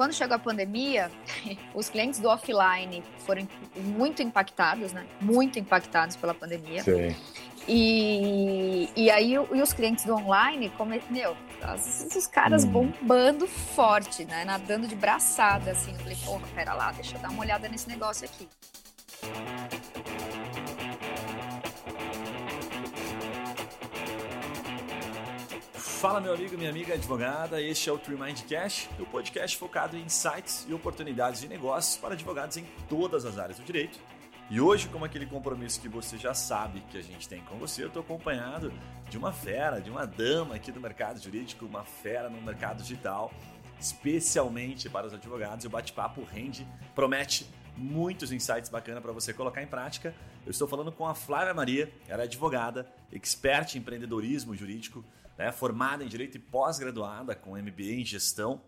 quando chegou a pandemia, os clientes do offline foram muito impactados, né? Muito impactados pela pandemia. Sim. E, e aí e os clientes do online, como, meu, os, os caras hum. bombando forte, né? Nadando de braçada, assim. Eu falei, porra, pera lá, deixa eu dar uma olhada nesse negócio aqui. Fala meu amigo, minha amiga advogada, este é o Tree Mind Cash, o podcast focado em insights e oportunidades de negócios para advogados em todas as áreas do direito. E hoje, como aquele compromisso que você já sabe que a gente tem com você, eu estou acompanhado de uma fera, de uma dama aqui do mercado jurídico, uma fera no mercado digital, especialmente para os advogados. O bate-papo rende, promete muitos insights bacanas para você colocar em prática. Eu estou falando com a Flávia Maria, ela é advogada, expert em empreendedorismo jurídico, né, formada em Direito e pós-graduada com MBA em Gestão.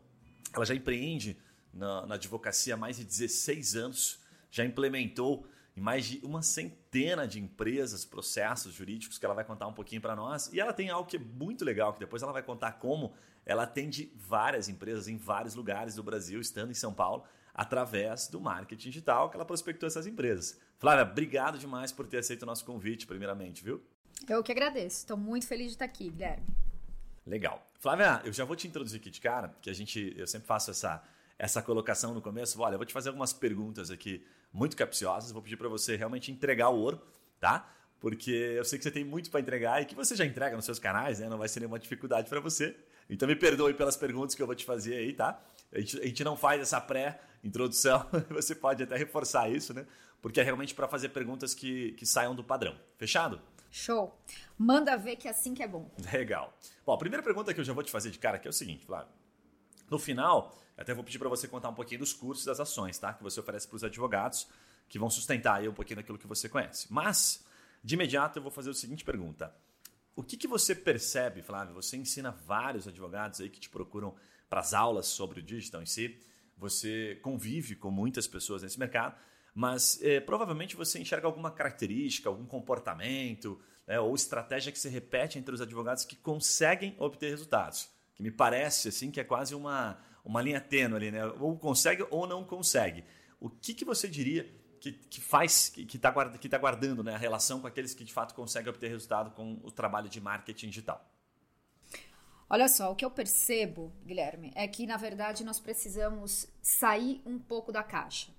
Ela já empreende na, na advocacia há mais de 16 anos, já implementou em mais de uma centena de empresas, processos jurídicos que ela vai contar um pouquinho para nós. E ela tem algo que é muito legal, que depois ela vai contar como ela atende várias empresas em vários lugares do Brasil, estando em São Paulo, através do marketing digital que ela prospectou essas empresas. Flávia, obrigado demais por ter aceito o nosso convite, primeiramente, viu? Eu que agradeço. Estou muito feliz de estar aqui, Guilherme. Legal. Flávia, eu já vou te introduzir aqui de cara, que a gente, eu sempre faço essa, essa colocação no começo. Olha, eu vou te fazer algumas perguntas aqui muito capciosas. Vou pedir para você realmente entregar o ouro, tá? Porque eu sei que você tem muito para entregar e que você já entrega nos seus canais, né? Não vai ser nenhuma dificuldade para você. Então me perdoe pelas perguntas que eu vou te fazer aí, tá? A gente, a gente não faz essa pré-introdução, você pode até reforçar isso, né? Porque é realmente para fazer perguntas que, que saiam do padrão. Fechado? Show. Manda ver que é assim que é bom. Legal. Bom, a primeira pergunta que eu já vou te fazer de cara aqui é o seguinte, Flávio. No final, até vou pedir para você contar um pouquinho dos cursos das ações, tá? Que você oferece para os advogados, que vão sustentar aí um pouquinho daquilo que você conhece. Mas, de imediato, eu vou fazer a seguinte pergunta. O que, que você percebe, Flávio? Você ensina vários advogados aí que te procuram para as aulas sobre o digital em si. Você convive com muitas pessoas nesse mercado mas é, provavelmente você enxerga alguma característica, algum comportamento né, ou estratégia que se repete entre os advogados que conseguem obter resultados. Que me parece assim que é quase uma, uma linha tênue ali, né? Ou consegue ou não consegue. O que, que você diria que, que faz, que está guarda, tá guardando né, a relação com aqueles que de fato conseguem obter resultado com o trabalho de marketing digital? Olha só, o que eu percebo, Guilherme, é que na verdade nós precisamos sair um pouco da caixa.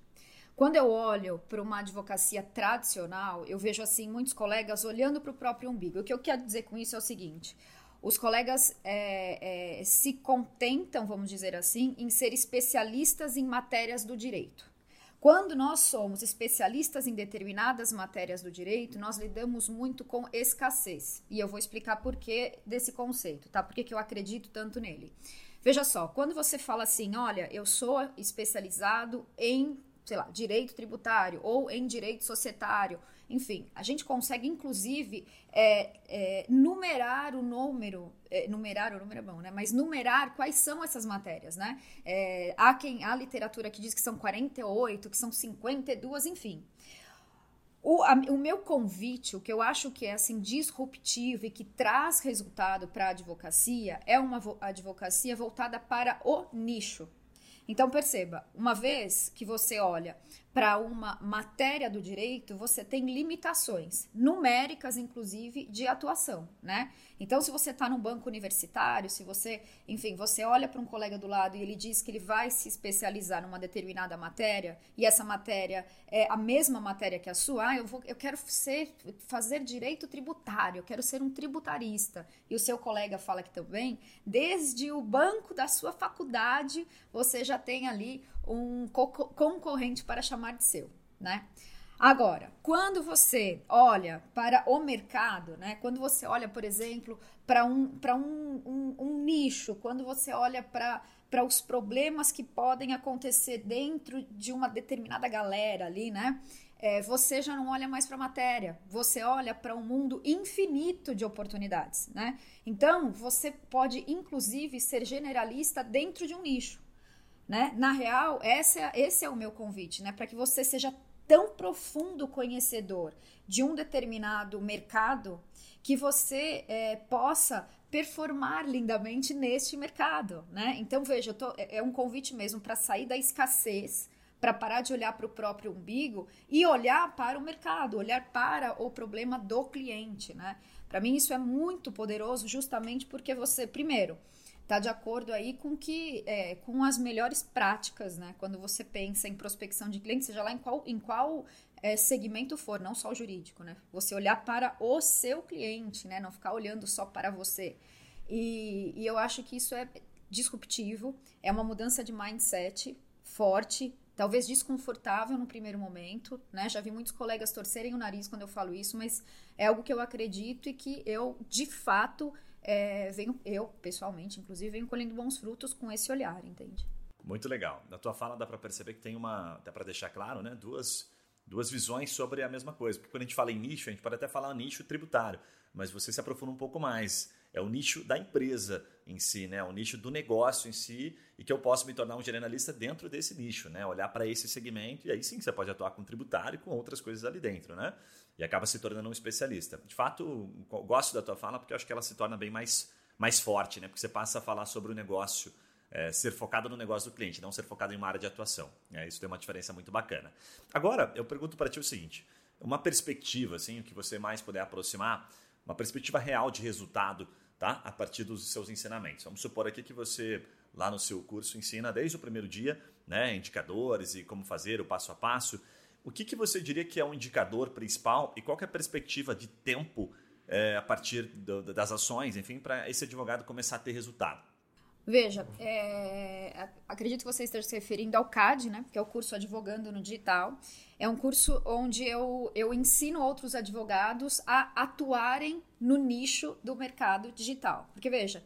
Quando eu olho para uma advocacia tradicional, eu vejo assim muitos colegas olhando para o próprio umbigo. O que eu quero dizer com isso é o seguinte: os colegas é, é, se contentam, vamos dizer assim, em ser especialistas em matérias do direito. Quando nós somos especialistas em determinadas matérias do direito, nós lidamos muito com escassez. E eu vou explicar por que desse conceito, tá? Por que eu acredito tanto nele. Veja só, quando você fala assim, olha, eu sou especializado em sei lá, direito tributário ou em direito societário. Enfim, a gente consegue, inclusive, é, é, numerar o número, é, numerar o número é bom, né? Mas numerar quais são essas matérias, né? É, há quem, há literatura que diz que são 48, que são 52, enfim. O, a, o meu convite, o que eu acho que é assim disruptivo e que traz resultado para a advocacia, é uma advocacia voltada para o nicho, então perceba, uma vez que você olha para uma matéria do direito, você tem limitações numéricas, inclusive, de atuação, né? Então, se você está num banco universitário, se você, enfim, você olha para um colega do lado e ele diz que ele vai se especializar numa determinada matéria e essa matéria é a mesma matéria que a sua, ah, eu, vou, eu quero ser, fazer direito tributário, eu quero ser um tributarista. E o seu colega fala que também, desde o banco da sua faculdade, você já tem ali um co concorrente para chamar de seu, né? Agora, quando você olha para o mercado, né? Quando você olha, por exemplo, para um, um, um, um nicho, quando você olha para para os problemas que podem acontecer dentro de uma determinada galera ali, né? É, você já não olha mais para a matéria, você olha para um mundo infinito de oportunidades, né? Então, você pode, inclusive, ser generalista dentro de um nicho, né? Na real, esse é, esse é o meu convite, né? Para que você seja tão profundo conhecedor de um determinado mercado que você é, possa performar lindamente neste mercado, né? Então veja, tô, é, é um convite mesmo para sair da escassez, para parar de olhar para o próprio umbigo e olhar para o mercado, olhar para o problema do cliente, né? Para mim isso é muito poderoso, justamente porque você, primeiro, está de acordo aí com que é, com as melhores práticas, né? Quando você pensa em prospecção de clientes, seja lá em qual, em qual é, segmento for, não só o jurídico, né? Você olhar para o seu cliente, né? Não ficar olhando só para você. E, e eu acho que isso é disruptivo, é uma mudança de mindset forte, talvez desconfortável no primeiro momento, né? Já vi muitos colegas torcerem o nariz quando eu falo isso, mas é algo que eu acredito e que eu, de fato, é, venho, eu, pessoalmente, inclusive, venho colhendo bons frutos com esse olhar, entende? Muito legal. Na tua fala dá para perceber que tem uma, dá para deixar claro, né? Duas, duas visões sobre a mesma coisa. Porque quando a gente fala em nicho, a gente pode até falar nicho tributário, mas você se aprofunda um pouco mais. É o nicho da empresa em si, né? O nicho do negócio em si e que eu posso me tornar um generalista dentro desse nicho, né? Olhar para esse segmento e aí sim você pode atuar com tributário e com outras coisas ali dentro, né? e acaba se tornando um especialista. De fato, gosto da tua fala porque eu acho que ela se torna bem mais, mais forte, né? Porque você passa a falar sobre o negócio, é, ser focado no negócio do cliente, não ser focado em uma área de atuação. É, isso tem uma diferença muito bacana. Agora, eu pergunto para ti o seguinte: uma perspectiva, assim, o que você mais puder aproximar, uma perspectiva real de resultado, tá? A partir dos seus ensinamentos. Vamos supor aqui que você lá no seu curso ensina desde o primeiro dia, né, indicadores e como fazer o passo a passo. O que, que você diria que é um indicador principal e qual é a perspectiva de tempo é, a partir do, das ações, enfim, para esse advogado começar a ter resultado? Veja, é, acredito que você esteja se referindo ao CAD, né? Que é o curso Advogando no Digital. É um curso onde eu, eu ensino outros advogados a atuarem no nicho do mercado digital. Porque, veja,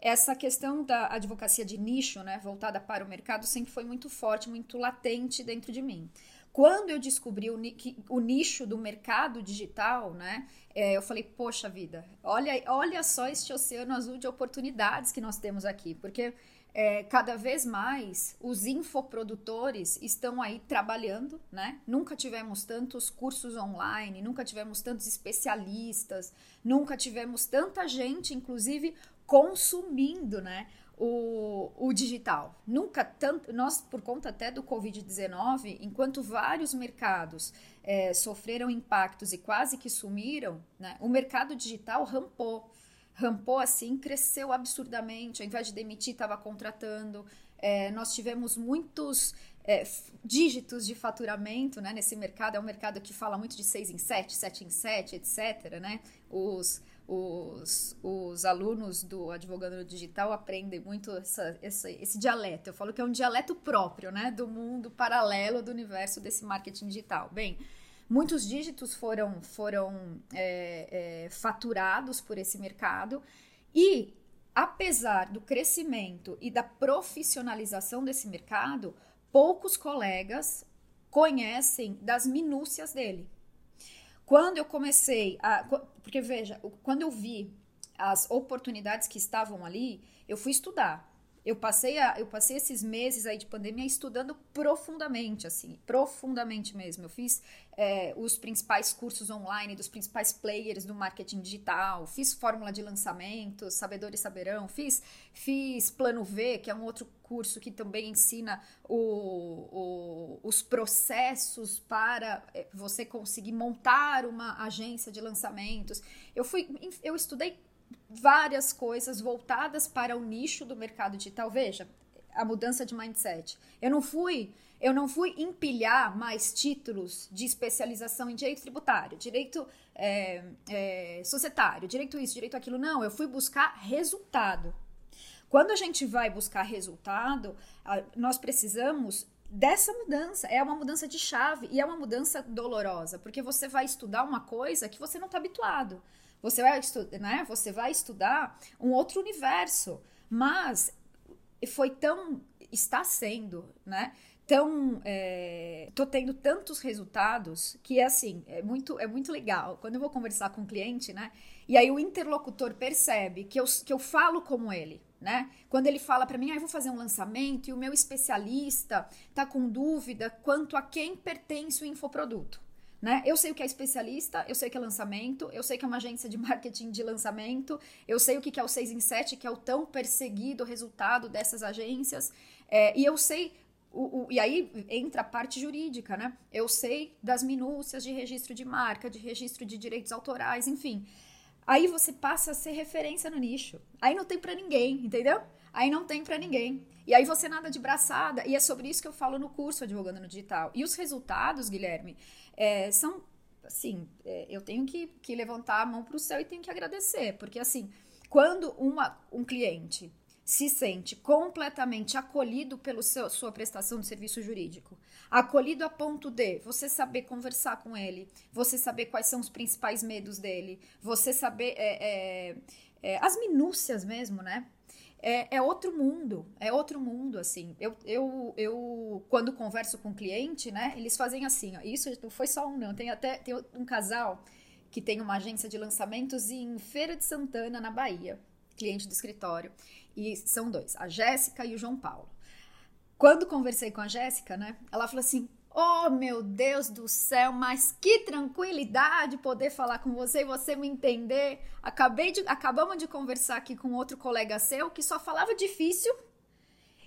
essa questão da advocacia de nicho, né, voltada para o mercado, sempre foi muito forte, muito latente dentro de mim. Quando eu descobri o, o nicho do mercado digital, né, é, eu falei, poxa vida, olha, olha só este oceano azul de oportunidades que nós temos aqui, porque é, cada vez mais os infoprodutores estão aí trabalhando, né? Nunca tivemos tantos cursos online, nunca tivemos tantos especialistas, nunca tivemos tanta gente, inclusive, consumindo, né? o, o digital. Nunca tanto, nós por conta até do Covid-19, enquanto vários mercados é, sofreram impactos e quase que sumiram, né, o mercado digital rampou. Rampou assim, cresceu absurdamente. Ao invés de demitir, estava contratando. É, nós tivemos muitos é, dígitos de faturamento né, nesse mercado. É um mercado que fala muito de 6 em 7, 7 em 7, etc. Né? Os, os, os alunos do Advogando Digital aprendem muito essa, essa, esse dialeto. Eu falo que é um dialeto próprio, né? Do mundo paralelo do universo desse marketing digital. Bem, muitos dígitos foram, foram é, é, faturados por esse mercado e, apesar do crescimento e da profissionalização desse mercado, poucos colegas conhecem das minúcias dele. Quando eu comecei a. Porque veja, quando eu vi as oportunidades que estavam ali, eu fui estudar. Eu passei, a, eu passei esses meses aí de pandemia estudando profundamente, assim, profundamente mesmo. Eu fiz é, os principais cursos online dos principais players do marketing digital, fiz fórmula de lançamento, sabedores saberão, fiz, fiz plano V, que é um outro curso que também ensina o, o, os processos para é, você conseguir montar uma agência de lançamentos. Eu fui, eu estudei várias coisas voltadas para o nicho do mercado digital. Veja, a mudança de mindset. Eu não fui, eu não fui empilhar mais títulos de especialização em direito tributário, direito é, é, societário, direito isso, direito aquilo. Não, eu fui buscar resultado. Quando a gente vai buscar resultado, nós precisamos dessa mudança. É uma mudança de chave e é uma mudança dolorosa, porque você vai estudar uma coisa que você não está habituado. Você vai, né? você vai estudar um outro universo, mas foi tão. está sendo, né? Tão. É, tô tendo tantos resultados que é assim, é muito, é muito legal. Quando eu vou conversar com o um cliente, né? E aí o interlocutor percebe que eu, que eu falo como ele. Né? Quando ele fala para mim, ah, eu vou fazer um lançamento e o meu especialista tá com dúvida quanto a quem pertence o infoproduto. Né? Eu sei o que é especialista, eu sei o que é lançamento, eu sei que é uma agência de marketing de lançamento, eu sei o que é o 6 em 7, que é o tão perseguido resultado dessas agências, é, e eu sei. O, o, e aí entra a parte jurídica, né? Eu sei das minúcias de registro de marca, de registro de direitos autorais, enfim. Aí você passa a ser referência no nicho. Aí não tem para ninguém, entendeu? Aí não tem para ninguém. E aí você nada de braçada. E é sobre isso que eu falo no curso Advogando no Digital. E os resultados, Guilherme, é, são, assim, é, eu tenho que, que levantar a mão para o céu e tenho que agradecer, porque, assim, quando uma, um cliente se sente completamente acolhido pela sua prestação de serviço jurídico, acolhido a ponto de você saber conversar com ele, você saber quais são os principais medos dele, você saber é, é, é, as minúcias mesmo, né? É, é, outro mundo, é outro mundo, assim. Eu, eu, eu, quando converso com cliente, né, eles fazem assim, ó, isso não foi só um, não, tem até tem um casal que tem uma agência de lançamentos em Feira de Santana, na Bahia, cliente do escritório, e são dois, a Jéssica e o João Paulo. Quando conversei com a Jéssica, né, ela falou assim, Oh, meu Deus do céu, mas que tranquilidade poder falar com você e você me entender. Acabei de, acabamos de conversar aqui com outro colega seu que só falava difícil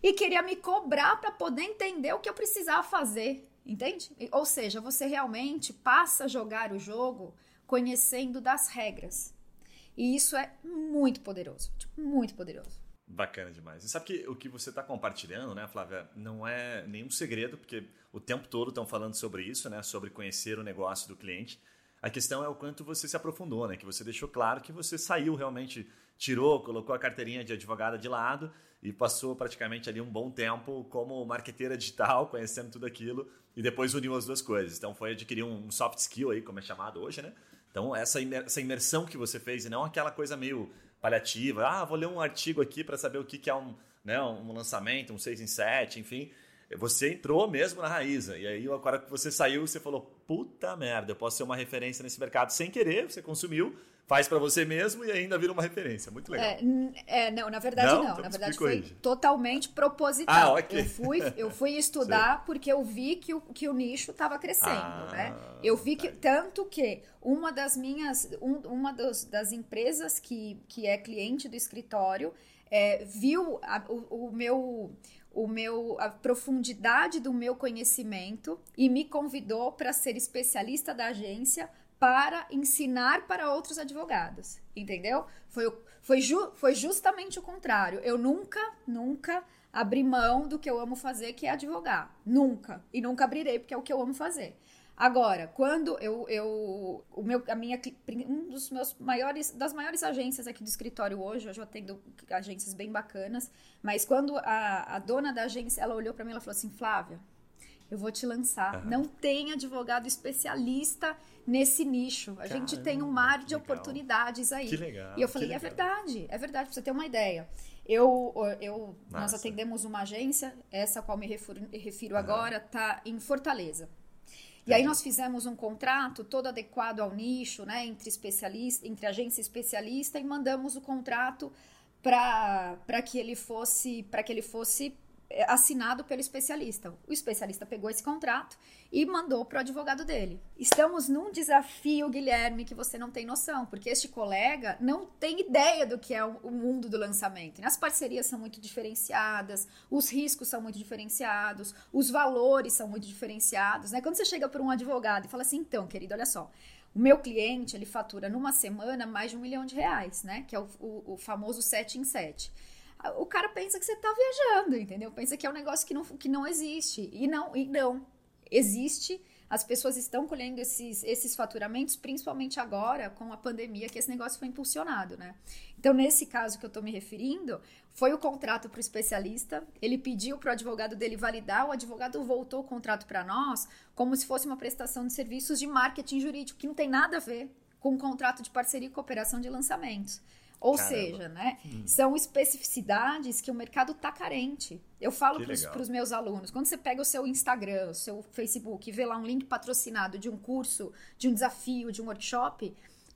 e queria me cobrar para poder entender o que eu precisava fazer, entende? Ou seja, você realmente passa a jogar o jogo conhecendo das regras. E isso é muito poderoso, tipo, muito poderoso. Bacana demais. E sabe que o que você está compartilhando, né, Flávia, não é nenhum segredo, porque o tempo todo estão falando sobre isso, né, sobre conhecer o negócio do cliente. A questão é o quanto você se aprofundou, né, que você deixou claro que você saiu realmente, tirou, colocou a carteirinha de advogada de lado e passou praticamente ali um bom tempo como marqueteira digital, conhecendo tudo aquilo e depois uniu as duas coisas. Então foi adquirir um soft skill aí, como é chamado hoje, né? Então essa imersão que você fez e não aquela coisa meio paliativa. Ah, vou ler um artigo aqui para saber o que, que é um, né, um lançamento, um 6 em 7, enfim. Você entrou mesmo na raiz. E aí, agora que você saiu, você falou: puta merda, eu posso ser uma referência nesse mercado sem querer, você consumiu, faz para você mesmo e ainda vira uma referência. Muito legal. É, é não, na verdade não. não. Então na verdade foi totalmente proposital. Ah, okay. Eu fui, eu fui estudar porque eu vi que o, que o nicho estava crescendo, ah, né? Eu vi que tanto que uma das minhas, um, uma dos, das empresas que, que é cliente do escritório é, viu a, o, o meu o meu a profundidade do meu conhecimento e me convidou para ser especialista da agência para ensinar para outros advogados, entendeu? Foi, foi, ju, foi justamente o contrário. Eu nunca, nunca abri mão do que eu amo fazer, que é advogar. Nunca. E nunca abrirei, porque é o que eu amo fazer. Agora, quando eu, eu o meu, a minha, um dos meus maiores, das maiores agências aqui do escritório hoje, eu já tenho agências bem bacanas, mas quando a, a dona da agência, ela olhou para mim e falou assim, Flávia, eu vou te lançar. Uhum. Não tem advogado especialista nesse nicho. A Caramba, gente tem um mar de oportunidades aí. Que legal. E eu falei, é verdade, é verdade, pra você ter uma ideia. Eu, eu nós atendemos uma agência, essa a qual me refiro, refiro uhum. agora, tá em Fortaleza. E aí nós fizemos um contrato todo adequado ao nicho, né, entre especialista, entre agência especialista e mandamos o contrato para que ele fosse para que ele fosse assinado pelo especialista. O especialista pegou esse contrato e mandou para o advogado dele. Estamos num desafio, Guilherme, que você não tem noção, porque este colega não tem ideia do que é o mundo do lançamento. As parcerias são muito diferenciadas, os riscos são muito diferenciados, os valores são muito diferenciados. Né? Quando você chega para um advogado e fala assim, então, querido, olha só, o meu cliente, ele fatura numa semana mais de um milhão de reais, né? Que é o, o, o famoso 7 em 7 o cara pensa que você está viajando, entendeu? Pensa que é um negócio que não, que não existe. E não, e não. Existe. As pessoas estão colhendo esses, esses faturamentos, principalmente agora, com a pandemia, que esse negócio foi impulsionado, né? Então, nesse caso que eu estou me referindo, foi o contrato para o especialista, ele pediu para o advogado dele validar, o advogado voltou o contrato para nós como se fosse uma prestação de serviços de marketing jurídico, que não tem nada a ver com um contrato de parceria e cooperação de lançamentos. Ou Caramba. seja, né, hum. são especificidades que o mercado está carente. Eu falo para os meus alunos, quando você pega o seu Instagram, o seu Facebook e vê lá um link patrocinado de um curso, de um desafio, de um workshop,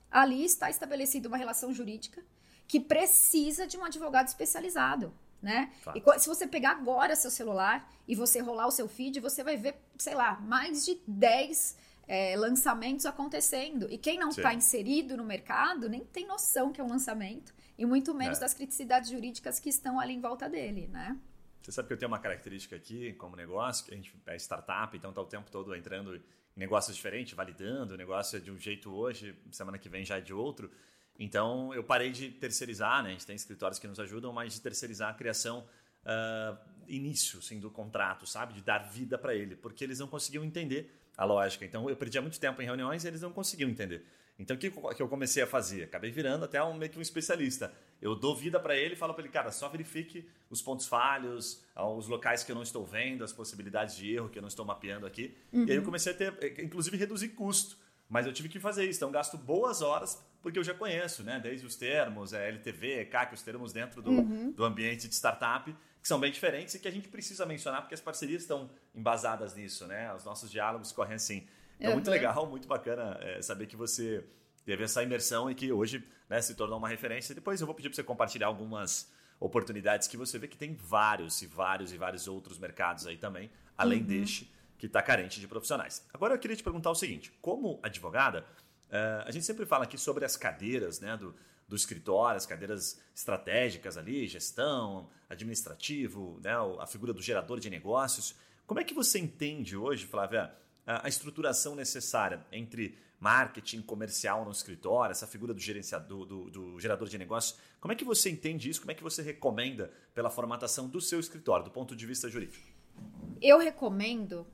ali está estabelecida uma relação jurídica que precisa de um advogado especializado. Né? E se você pegar agora seu celular e você rolar o seu feed, você vai ver, sei lá, mais de 10 é, lançamentos acontecendo. E quem não está inserido no mercado nem tem noção que é um lançamento, e muito menos é. das criticidades jurídicas que estão ali em volta dele, né? Você sabe que eu tenho uma característica aqui como negócio, que a gente é startup, então está o tempo todo entrando em negócios diferentes, validando, o negócio é de um jeito hoje, semana que vem já é de outro. Então eu parei de terceirizar, né? A gente tem escritórios que nos ajudam, mas de terceirizar a criação uh, início assim, do contrato, sabe? De dar vida para ele, porque eles não conseguiam entender a lógica. Então eu perdia muito tempo em reuniões e eles não conseguiam entender. Então o que, que eu comecei a fazer? Acabei virando até um, meio que um especialista. Eu dou vida para ele e falo para ele, cara, só verifique os pontos falhos, os locais que eu não estou vendo, as possibilidades de erro que eu não estou mapeando aqui. Uhum. E aí eu uhum. comecei a ter, inclusive, reduzir custo. Mas eu tive que fazer isso. Então gasto boas horas porque eu já conheço, né? Desde os termos, é, LTV, CAC, os termos dentro do, uhum. do ambiente de startup que são bem diferentes e que a gente precisa mencionar porque as parcerias estão embasadas nisso, né? Os nossos diálogos correm assim. Então, uhum. muito legal, muito bacana é, saber que você teve essa imersão e que hoje né, se tornou uma referência. Depois eu vou pedir para você compartilhar algumas oportunidades que você vê que tem vários e vários e vários outros mercados aí também, além uhum. deste que está carente de profissionais. Agora eu queria te perguntar o seguinte: como advogada, uh, a gente sempre fala aqui sobre as cadeiras né, do, do escritório, as cadeiras estratégicas ali, gestão, administrativo, né, a figura do gerador de negócios. Como é que você entende hoje, Flávia, a, estruturação necessária entre marketing comercial no escritório, essa figura do, gerenciador, do, do, gerador de negócios? Como é que você entende isso? Como é que você recomenda pela formatação do seu escritório, do ponto de vista jurídico? Eu recomendo,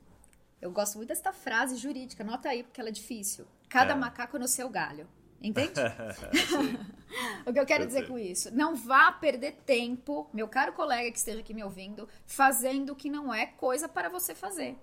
eu gosto muito dessa frase jurídica, anota aí porque ela é difícil. Cada é. macaco no seu galho. Entende? o que eu quero dizer com isso? Não vá perder tempo, meu caro colega que esteja aqui me ouvindo, fazendo o que não é coisa para você fazer.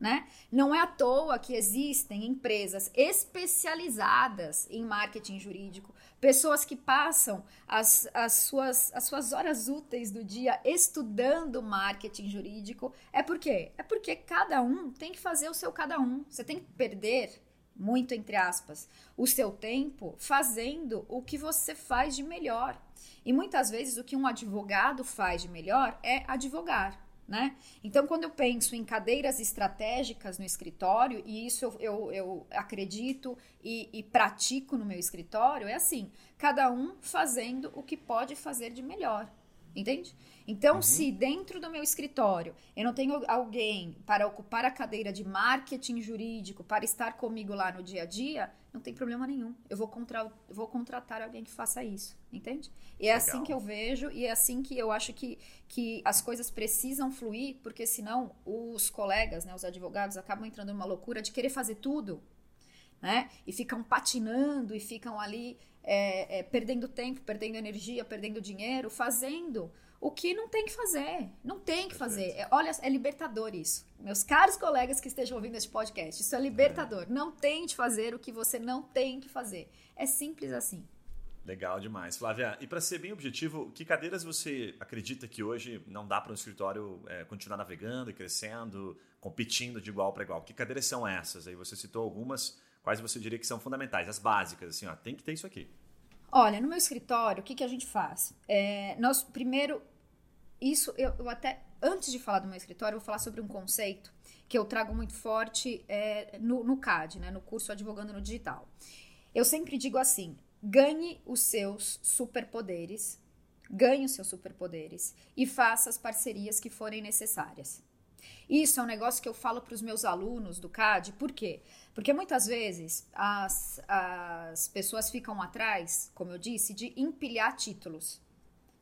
Né? Não é à toa que existem empresas especializadas em marketing jurídico, pessoas que passam as, as, suas, as suas horas úteis do dia estudando marketing jurídico. É por quê? É porque cada um tem que fazer o seu cada um. Você tem que perder muito entre aspas, o seu tempo fazendo o que você faz de melhor. E muitas vezes o que um advogado faz de melhor é advogar. Né? Então, quando eu penso em cadeiras estratégicas no escritório, e isso eu, eu, eu acredito e, e, pratico no meu escritório, é assim: cada um fazendo o que pode fazer de melhor. Entende? Então, uhum. se dentro do meu escritório eu não tenho alguém para ocupar a cadeira de marketing jurídico, para estar comigo lá no dia a dia, não tem problema nenhum. Eu vou, contra, vou contratar alguém que faça isso, entende? E é assim Legal. assim que eu vejo e é assim que eu acho que, que as coisas precisam fluir, porque senão os colegas, né, os advogados, acabam entrando numa loucura de querer fazer tudo, né? E ficam patinando e ficam ali é, é, perdendo tempo, perdendo energia, perdendo dinheiro, fazendo o que não tem que fazer. Não tem que fazer. É, olha, é libertador isso. Meus caros colegas que estejam ouvindo este podcast, isso é libertador. É. Não tente fazer o que você não tem que fazer. É simples assim. Legal demais. Flávia, e para ser bem objetivo, que cadeiras você acredita que hoje não dá para um escritório é, continuar navegando e crescendo, competindo de igual para igual? Que cadeiras são essas? Aí você citou algumas quais você diria que são fundamentais, as básicas, assim, ó, tem que ter isso aqui. Olha, no meu escritório, o que, que a gente faz? É, nós, primeiro, isso eu, eu, até, antes de falar do meu escritório, eu vou falar sobre um conceito que eu trago muito forte é, no, no CAD, né, no curso Advogando no Digital. Eu sempre digo assim: ganhe os seus superpoderes, ganhe os seus superpoderes e faça as parcerias que forem necessárias. Isso é um negócio que eu falo para os meus alunos do CAD, por quê? Muitas vezes as, as pessoas ficam atrás, como eu disse, de empilhar títulos.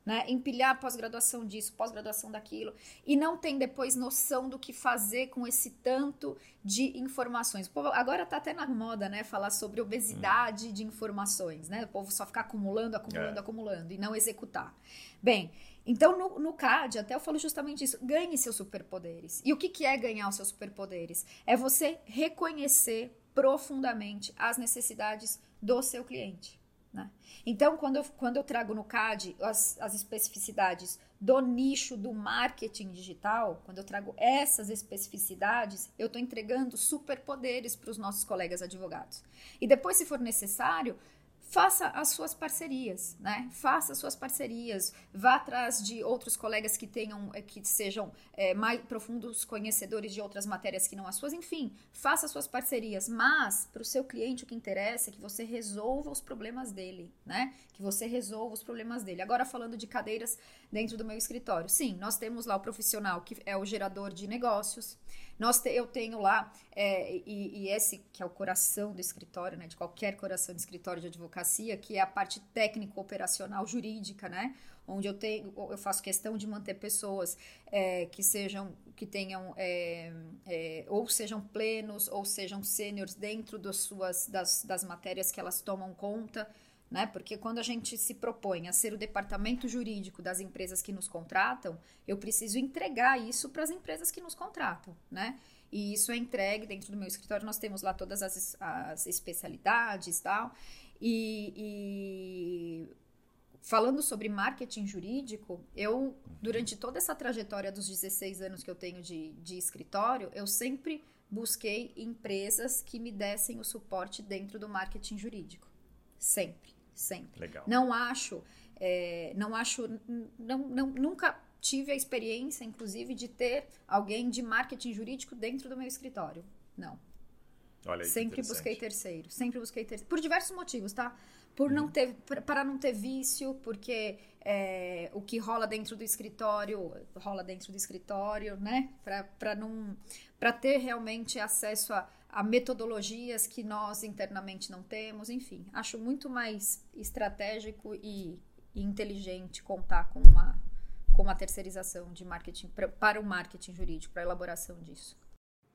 Né? Empilhar pós-graduação disso, pós-graduação daquilo, e não tem depois noção do que fazer com esse tanto de informações. Povo agora está até na moda, né? Falar sobre obesidade hum. de informações, né? O povo só ficar acumulando, acumulando, é. acumulando e não executar. Bem, então, no, no CAD, até eu falo justamente isso: ganhe seus superpoderes. E o que, que é ganhar os seus superpoderes? É você reconhecer profundamente as necessidades do seu cliente. Né? Então, quando eu, quando eu trago no CAD as, as especificidades do nicho do marketing digital, quando eu trago essas especificidades, eu estou entregando superpoderes para os nossos colegas advogados. E depois, se for necessário, faça as suas parcerias, né? Faça as suas parcerias, vá atrás de outros colegas que tenham, eh, que sejam é, mais profundos conhecedores de outras matérias que não as suas, enfim, faça as suas parcerias, mas para o seu cliente o que interessa é que você resolva os problemas dele, né? Que você resolva os problemas dele. Agora falando de cadeiras dentro do meu escritório, sim, nós temos lá o profissional que é o gerador de negócios, nós te, eu tenho lá, é, e, e, esse que é o coração do escritório, né, de qualquer coração de escritório de advocacia, que é a parte técnico, operacional, jurídica, né, onde eu tenho, eu faço questão de manter pessoas é, que sejam, que tenham, é, é ou sejam plenos, ou sejam sêniores dentro das suas, das, das matérias que elas tomam conta, né? Porque quando a gente se propõe a ser o departamento jurídico das empresas que nos contratam, eu preciso entregar isso para as empresas que nos contratam, né? E isso é entregue dentro do meu escritório. Nós temos lá todas as, as especialidades tal. E, e falando sobre marketing jurídico, eu, durante toda essa trajetória dos 16 anos que eu tenho de, de escritório, eu sempre busquei empresas que me dessem o suporte dentro do marketing jurídico. Sempre sempre. Legal. Não acho, é, não acho, não, não, nunca tive a experiência, inclusive, de ter alguém de marketing jurídico dentro do meu escritório. Não. Olha aí, sempre busquei terceiro, sempre busquei terceiro, por diversos motivos, tá? Por não uhum. ter, para não ter vício, porque é, o que rola dentro do escritório rola dentro do escritório, né? Para não, para ter realmente acesso a, a metodologias que nós internamente não temos, enfim, acho muito mais estratégico e, e inteligente contar com uma, com uma terceirização de marketing pra, para o marketing jurídico, para a elaboração disso.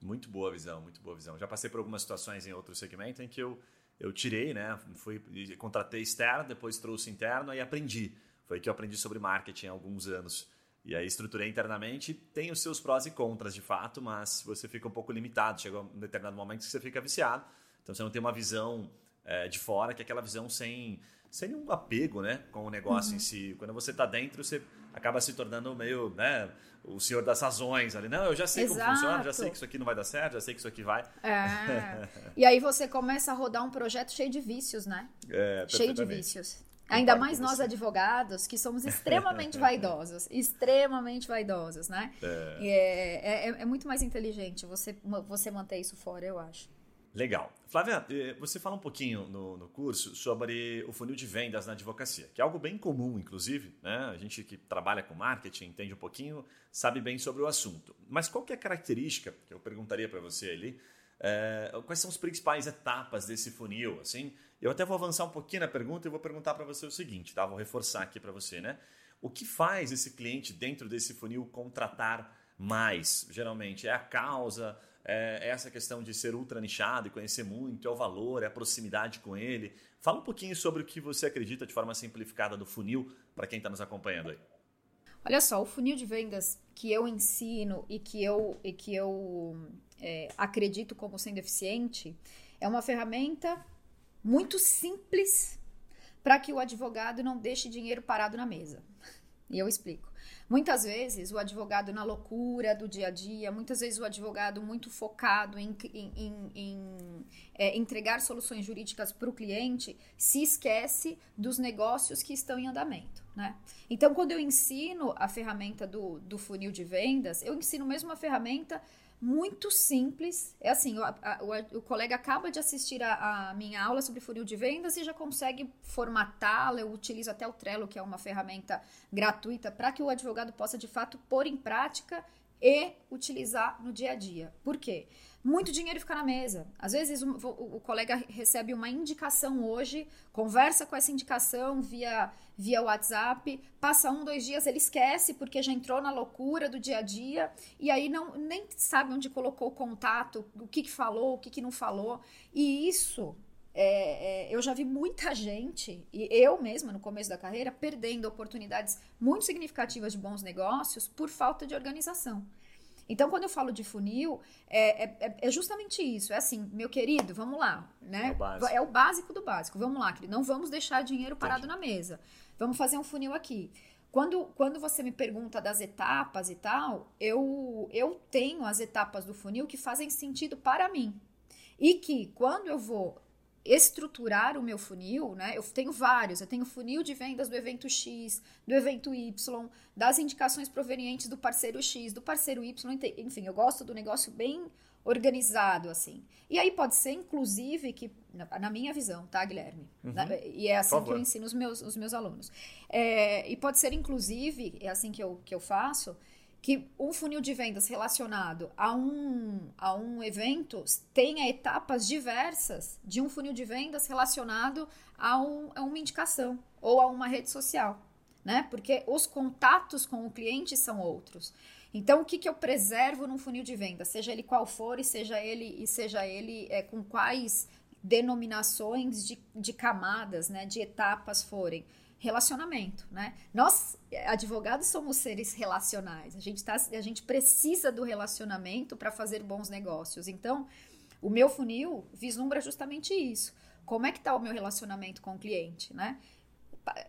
Muito boa visão, muito boa visão. Já passei por algumas situações em outro segmento em que eu, eu tirei, né? Fui, contratei externo, depois trouxe interno e aprendi. Foi que eu aprendi sobre marketing há alguns anos. E aí estruturei internamente, tem os seus prós e contras de fato, mas você fica um pouco limitado. Chega um determinado momento que você fica viciado, então você não tem uma visão é, de fora, que é aquela visão sem, sem nenhum apego né, com o negócio uhum. em si. Quando você está dentro, você acaba se tornando meio né, o senhor das razões ali. Não, eu já sei Exato. como funciona, já sei que isso aqui não vai dar certo, já sei que isso aqui vai. É. e aí você começa a rodar um projeto cheio de vícios, né? É, cheio de vícios. Ainda mais nós advogados, que somos extremamente vaidosos, extremamente vaidosos, né? É. É, é, é, muito mais inteligente você, você manter isso fora, eu acho. Legal. Flávia, eh, você fala um pouquinho no, no, curso sobre o funil de vendas na advocacia, que é algo bem comum, inclusive, né? A gente que trabalha com marketing, entende um pouquinho, sabe bem sobre o assunto. Mas qual que é a característica, que eu perguntaria para você ali, é, quais são as principais etapas desse funil, assim? Eu até vou avançar um pouquinho na pergunta e vou perguntar para você o seguinte, tá? Vou reforçar aqui para você, né? O que faz esse cliente dentro desse funil contratar mais? Geralmente é a causa, é essa questão de ser ultra nichado e conhecer muito, é o valor, é a proximidade com ele. Fala um pouquinho sobre o que você acredita de forma simplificada do funil para quem está nos acompanhando aí. Olha só, o funil de vendas que eu ensino e que eu, e que eu é, acredito como sendo eficiente é uma ferramenta muito simples para que o advogado não deixe dinheiro parado na mesa. E eu explico. Muitas vezes o advogado na loucura do dia a dia, muitas vezes o advogado muito focado em, em, em, em é, entregar soluções jurídicas para o cliente, se esquece dos negócios que estão em andamento. Né? Então, quando eu ensino a ferramenta do, do funil de vendas, eu ensino mesmo a ferramenta muito simples. É assim, o, a, o, o colega acaba de assistir a, a, minha aula sobre funil de vendas e já consegue formatá-la. Eu utilizo até o Trello, que é uma ferramenta gratuita, para que o advogado possa de fato pôr em prática e utilizar no dia a dia. Por quê? Muito dinheiro fica na mesa. Às vezes o, o, colega recebe uma indicação hoje, conversa com essa indicação via, via WhatsApp, passa um, dois dias, ele esquece porque já entrou na loucura do dia a dia e aí não nem sabe onde colocou o contato, o que, que falou, o que, que não falou. E isso é, é, eu já vi muita gente, e eu mesma no começo da carreira, perdendo oportunidades muito significativas de bons negócios por falta de organização. Então, quando eu falo de funil, é, é, é, justamente isso. É assim, meu querido, vamos lá, né? É o, é o básico do básico. Vamos lá, querido. Não vamos deixar dinheiro parado Entendi. na mesa. Vamos fazer um funil aqui. Quando, quando você me pergunta das etapas e tal, eu, eu tenho as etapas do funil que fazem sentido para mim. E que, quando eu vou estruturar o meu funil, né? Eu tenho vários, eu tenho funil de vendas do evento X, do evento Y, das indicações provenientes do parceiro X, do parceiro Y, enfim, eu gosto do negócio bem organizado assim. E aí pode ser inclusive que na minha visão, tá, Guilherme? Uhum. E é assim que eu ensino os meus, os meus alunos. É, e pode ser inclusive, é assim que eu, que eu faço, que um funil de vendas relacionado a um, a um evento tenha etapas diversas de um funil de vendas relacionado a, um, a uma indicação ou a uma rede social, né? Porque os contatos com o cliente são outros. Então, o que, que eu preservo num funil de venda, seja ele qual for e seja ele e seja ele é, com quais denominações de, de camadas, né, de etapas forem relacionamento, né? Nós, advogados, somos seres relacionais. A gente, tá, a gente precisa do relacionamento para fazer bons negócios. Então, o meu funil vislumbra justamente isso. Como é que está o meu relacionamento com o cliente, né?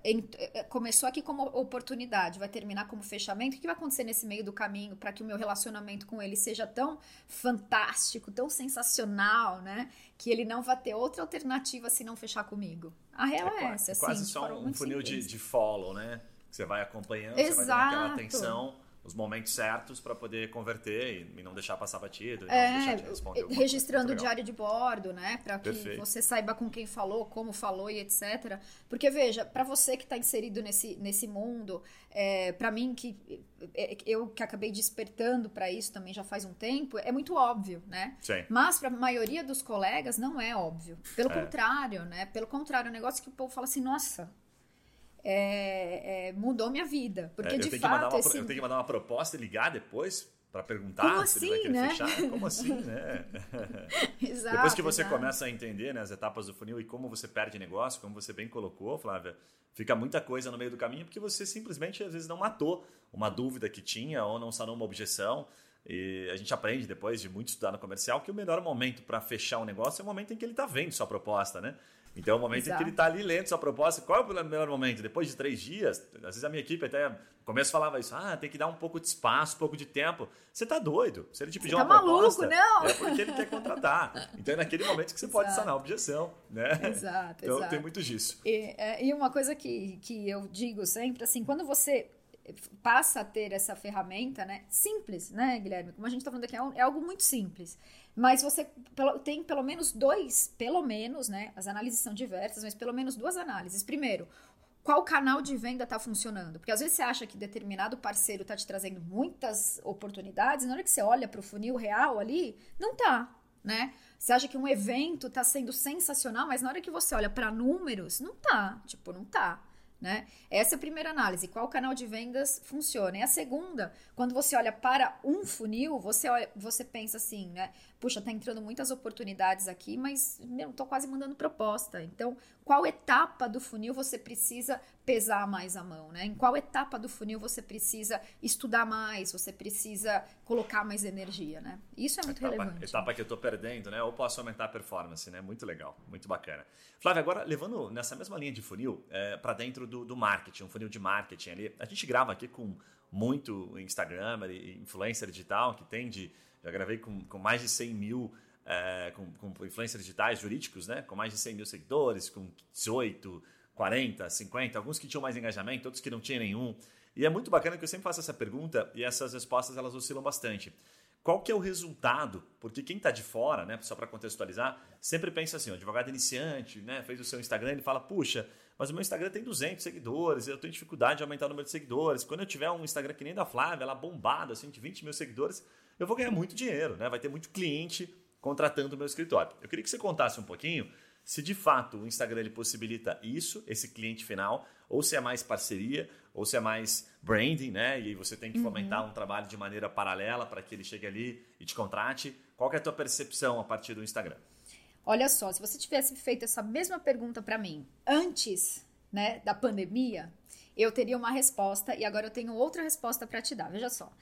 É, começou aqui como oportunidade, vai terminar como fechamento. O que vai acontecer nesse meio do caminho para que o meu relacionamento com ele seja tão fantástico, tão sensacional, né? Que ele não vai ter outra alternativa se não fechar comigo. A real é, é essa. É quase assim, só um funil de, de, follow, né? Que você vai acompanhando, Exato. você vai dando aquela atenção os momentos certos para poder converter e, não deixar passar batido. é, de registrando o diário de bordo, né? Para que Perfeito. você saiba com quem falou, como falou e etc. Porque, veja, para você que está inserido nesse, nesse mundo, é, para mim, que é, eu que acabei despertando para isso também já faz um tempo, é muito óbvio, né? Sim. Mas para a maioria dos colegas não é óbvio. Pelo é. contrário, né? Pelo contrário, é um negócio que o povo fala assim, nossa, é, é, mudou minha vida. Porque, é, de fato. Uma, esse... Eu tenho que mandar uma proposta e ligar depois para perguntar Como se assim, ele vai querer né? fechar. Como assim, né? exato, Depois que você exato. começa a entender né, as etapas do funil e como você perde negócio, como você bem colocou, Flávia, fica muita coisa no meio do caminho porque você simplesmente às vezes não matou uma dúvida que tinha ou não sanou uma objeção. E a gente aprende depois de muito estudar no comercial que o melhor momento para fechar um negócio é o momento em que ele está vendo sua proposta, né? Então é o momento Exato. em que ele está ali lendo sua proposta. Qual é o melhor momento? Depois de três dias, às vezes a minha equipe até no começo falava isso, ah, tem que dar um pouco de espaço, um pouco de tempo. Você está doido. Se ele te pedir você uma tá proposta, maluco, não. é porque ele quer contratar. Então é naquele momento que você pode sanar a objeção, né? Exato, então exato. tem muito disso. E, é, e uma coisa que, que eu digo sempre, assim, quando você passa a ter essa ferramenta, né? Simples, né, Guilherme? Como a gente está falando aqui, é, é algo muito simples. Mas você tem pelo menos dois, pelo menos, né? As análises são diversas, mas pelo menos duas análises. Primeiro, qual canal de venda está funcionando? Porque às vezes você acha que determinado parceiro está te trazendo muitas oportunidades, na hora que você olha para o funil real ali, não tá, né? Você acha que um evento está sendo sensacional, mas na hora que você olha para números, não tá, tipo, não tá. Né? Essa é a primeira análise, qual canal de vendas funciona. E a segunda, quando você olha para um funil, você, olha, você pensa assim, né? Puxa, tá entrando muitas oportunidades aqui, mas meu, tô quase mandando proposta. Então, qual etapa do funil você precisa pesar mais a mão, né? Em qual etapa do funil você precisa estudar mais, você precisa colocar mais energia, né? Isso é muito etapa, relevante. Etapa que eu tô perdendo, né? Ou posso aumentar a performance, né? Muito legal, muito bacana. Flávia, agora levando nessa mesma linha de funil é, para dentro do, do marketing, um funil de marketing ali, a gente grava aqui com muito Instagram e influencer digital que tem de já gravei com, com mais de 100 mil é, com, com influencers digitais jurídicos, né? Com mais de 100 mil seguidores, com 18, 40, 50, alguns que tinham mais engajamento, outros que não tinham nenhum. E é muito bacana que eu sempre faço essa pergunta e essas respostas elas oscilam bastante. Qual que é o resultado? Porque quem está de fora, né, só para contextualizar, sempre pensa assim, o advogado iniciante, né, fez o seu Instagram, ele fala, puxa, mas o meu Instagram tem 200 seguidores, eu tenho dificuldade de aumentar o número de seguidores. Quando eu tiver um Instagram que nem da Flávia, ela bombada, assim, de 20 mil seguidores, eu vou ganhar muito dinheiro, né? Vai ter muito cliente contratando o meu escritório. Eu queria que você contasse um pouquinho se de fato o Instagram ele possibilita isso, esse cliente final, ou se é mais parceria, ou se é mais branding, né? E você tem que uhum. fomentar um trabalho de maneira paralela para que ele chegue ali e te contrate. Qual é a tua percepção a partir do Instagram? Olha só, se você tivesse feito essa mesma pergunta para mim antes, né, da pandemia, eu teria uma resposta e agora eu tenho outra resposta para te dar. Veja só.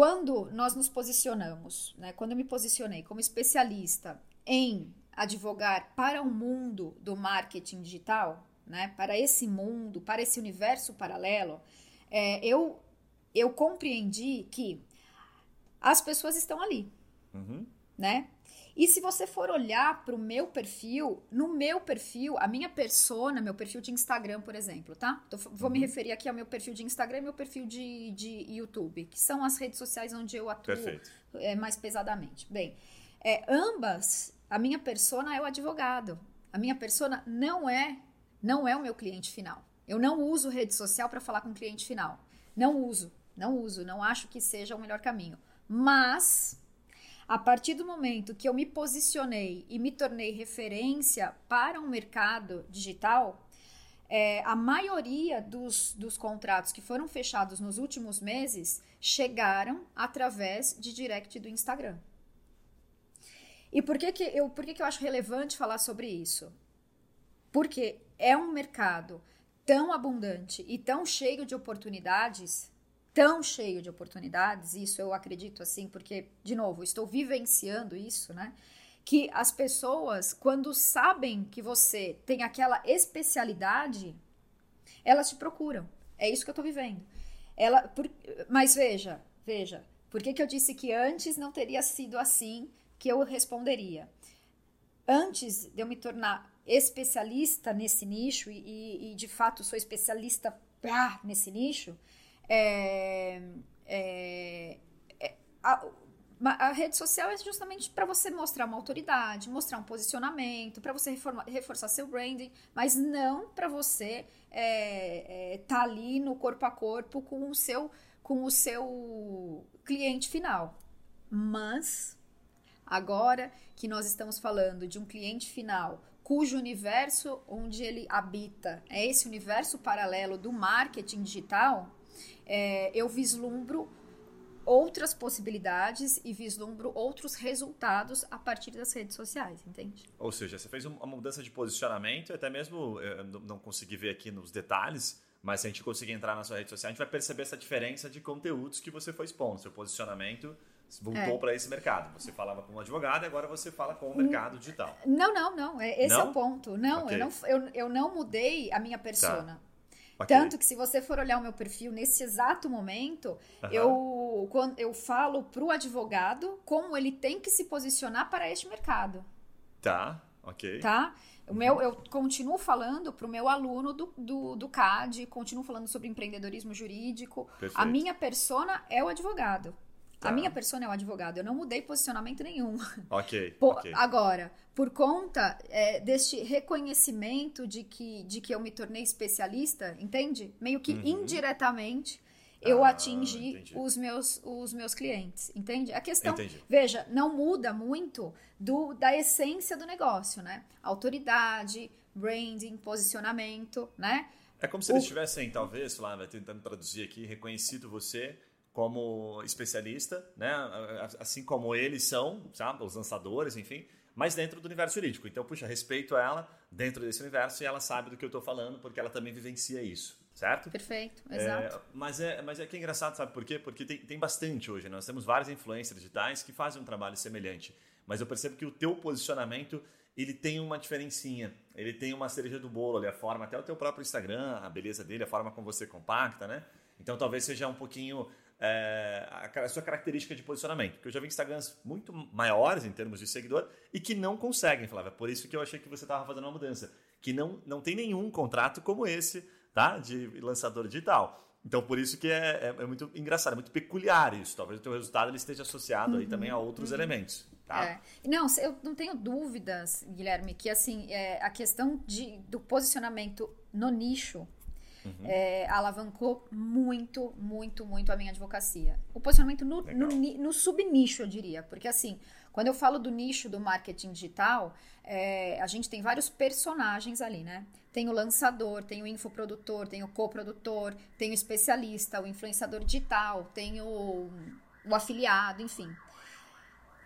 Quando nós nos posicionamos, né, quando eu me posicionei como especialista em advogar para o mundo do marketing digital, né, para esse mundo, para esse universo paralelo, é, eu, eu compreendi que as pessoas estão ali. Uhum. né? E se você for olhar para o meu perfil, no meu perfil, a minha persona, meu perfil de Instagram, por exemplo, tá? Tô, vou uhum. me referir aqui ao meu perfil de Instagram e meu perfil de, de YouTube, que são as redes sociais onde eu atuo é, mais pesadamente. Bem, é, ambas, a minha persona é o advogado. A minha persona não é, não é o meu cliente final. Eu não uso rede social para falar com o cliente final. Não uso, não uso, não acho que seja o melhor caminho. Mas a partir do momento que eu me posicionei e me tornei referência para um mercado digital, é, a maioria dos, dos contratos que foram fechados nos últimos meses chegaram através de direct do Instagram. E por que, que, eu, por que, que eu acho relevante falar sobre isso? Porque é um mercado tão abundante e tão cheio de oportunidades tão cheio de oportunidades, isso eu acredito assim, porque, de novo, estou vivenciando isso, né? Que as pessoas, quando sabem que você tem aquela especialidade, elas te procuram. É isso que eu estou vivendo. Ela, por, mas veja, veja, por que, que eu disse que antes não teria sido assim que eu responderia? Antes de eu me tornar especialista nesse nicho, e, e, de fato sou especialista nesse nicho, é, é, é, a, a, rede social é justamente para você mostrar uma autoridade, mostrar um posicionamento, para você reforma, reforçar seu branding, mas não para você estar é, é, tá ali no corpo a corpo com o seu, com o seu cliente final. Mas agora que nós estamos falando de um cliente final cujo universo onde ele habita é esse universo paralelo do marketing digital, é, eu vislumbro outras possibilidades e vislumbro outros resultados a partir das redes sociais, entende? Ou seja, você fez uma mudança de posicionamento, até mesmo eu não consegui ver aqui nos detalhes, mas se a gente conseguir entrar na sua rede social, a gente vai perceber essa diferença de conteúdos que você foi expondo, seu posicionamento voltou é. para esse mercado. Você falava com um advogado e agora você fala com o mercado digital. Não, não, não. É, esse não? é o ponto. Não, okay. eu não, eu, eu não mudei a minha tá. persona. Tá. Okay. Tanto que se você for olhar o meu perfil nesse exato momento, uhum. eu, quando, eu falo para o advogado como ele tem que se posicionar para este mercado. Tá, ok. Tá? O meu, eu continuo falando para o meu aluno do, do, do, CAD, continuo falando sobre empreendedorismo jurídico. Perfeito. A minha persona é o advogado. Tá. A minha persona é o advogado. Eu não mudei posicionamento nenhum. Ok. Por, okay. Agora, por conta é, deste reconhecimento de que, de que eu me tornei especialista, entende? Meio que uhum. indiretamente eu ah, atingi os meus, os meus clientes, entende? A questão, entendi. veja, não muda muito do, da essência do negócio, né? Autoridade, branding, posicionamento, né? É como se eles tivessem, talvez, lá, tentando traduzir aqui, reconhecido você como especialista, né? assim como eles são, sabe? os lançadores, enfim, mas dentro do universo jurídico. Então, puxa, respeito ela dentro desse universo e ela sabe do que eu estou falando porque ela também vivencia isso, certo? Perfeito, exato. É, mas, é, mas é que é engraçado, sabe por quê? Porque tem, tem bastante hoje, né? nós temos vários influencers digitais que fazem um trabalho semelhante, mas eu percebo que o teu posicionamento ele tem uma diferencinha, ele tem uma cereja do bolo ali, a forma, até o teu próprio Instagram, a beleza dele, a forma como você compacta, né? Então talvez seja um pouquinho é, a, sua característica de posicionamento. Porque eu já vi Instagrams muito maiores em termos de seguidor e que não conseguem, Flávia. É por isso que eu achei que você estava fazendo uma mudança. Que não, não tem nenhum contrato como esse, tá? De lançador digital. Então, por isso que é, é, é muito engraçado, é muito peculiar isso. Talvez o teu resultado ele esteja associado uhum, aí também a outros uhum. elementos. Tá? É. Não, eu não tenho dúvidas, Guilherme, que assim, é, a questão de, do posicionamento no nicho Uhum. É, alavancou muito, muito, muito a minha advocacia. O posicionamento no, no, no subnicho, eu diria. Porque, assim, quando eu falo do nicho do marketing digital, é, a gente tem vários personagens ali, né? Tem o lançador, tem o infoprodutor, tem o coprodutor, tem o especialista, o influenciador digital, tem o, o afiliado, enfim.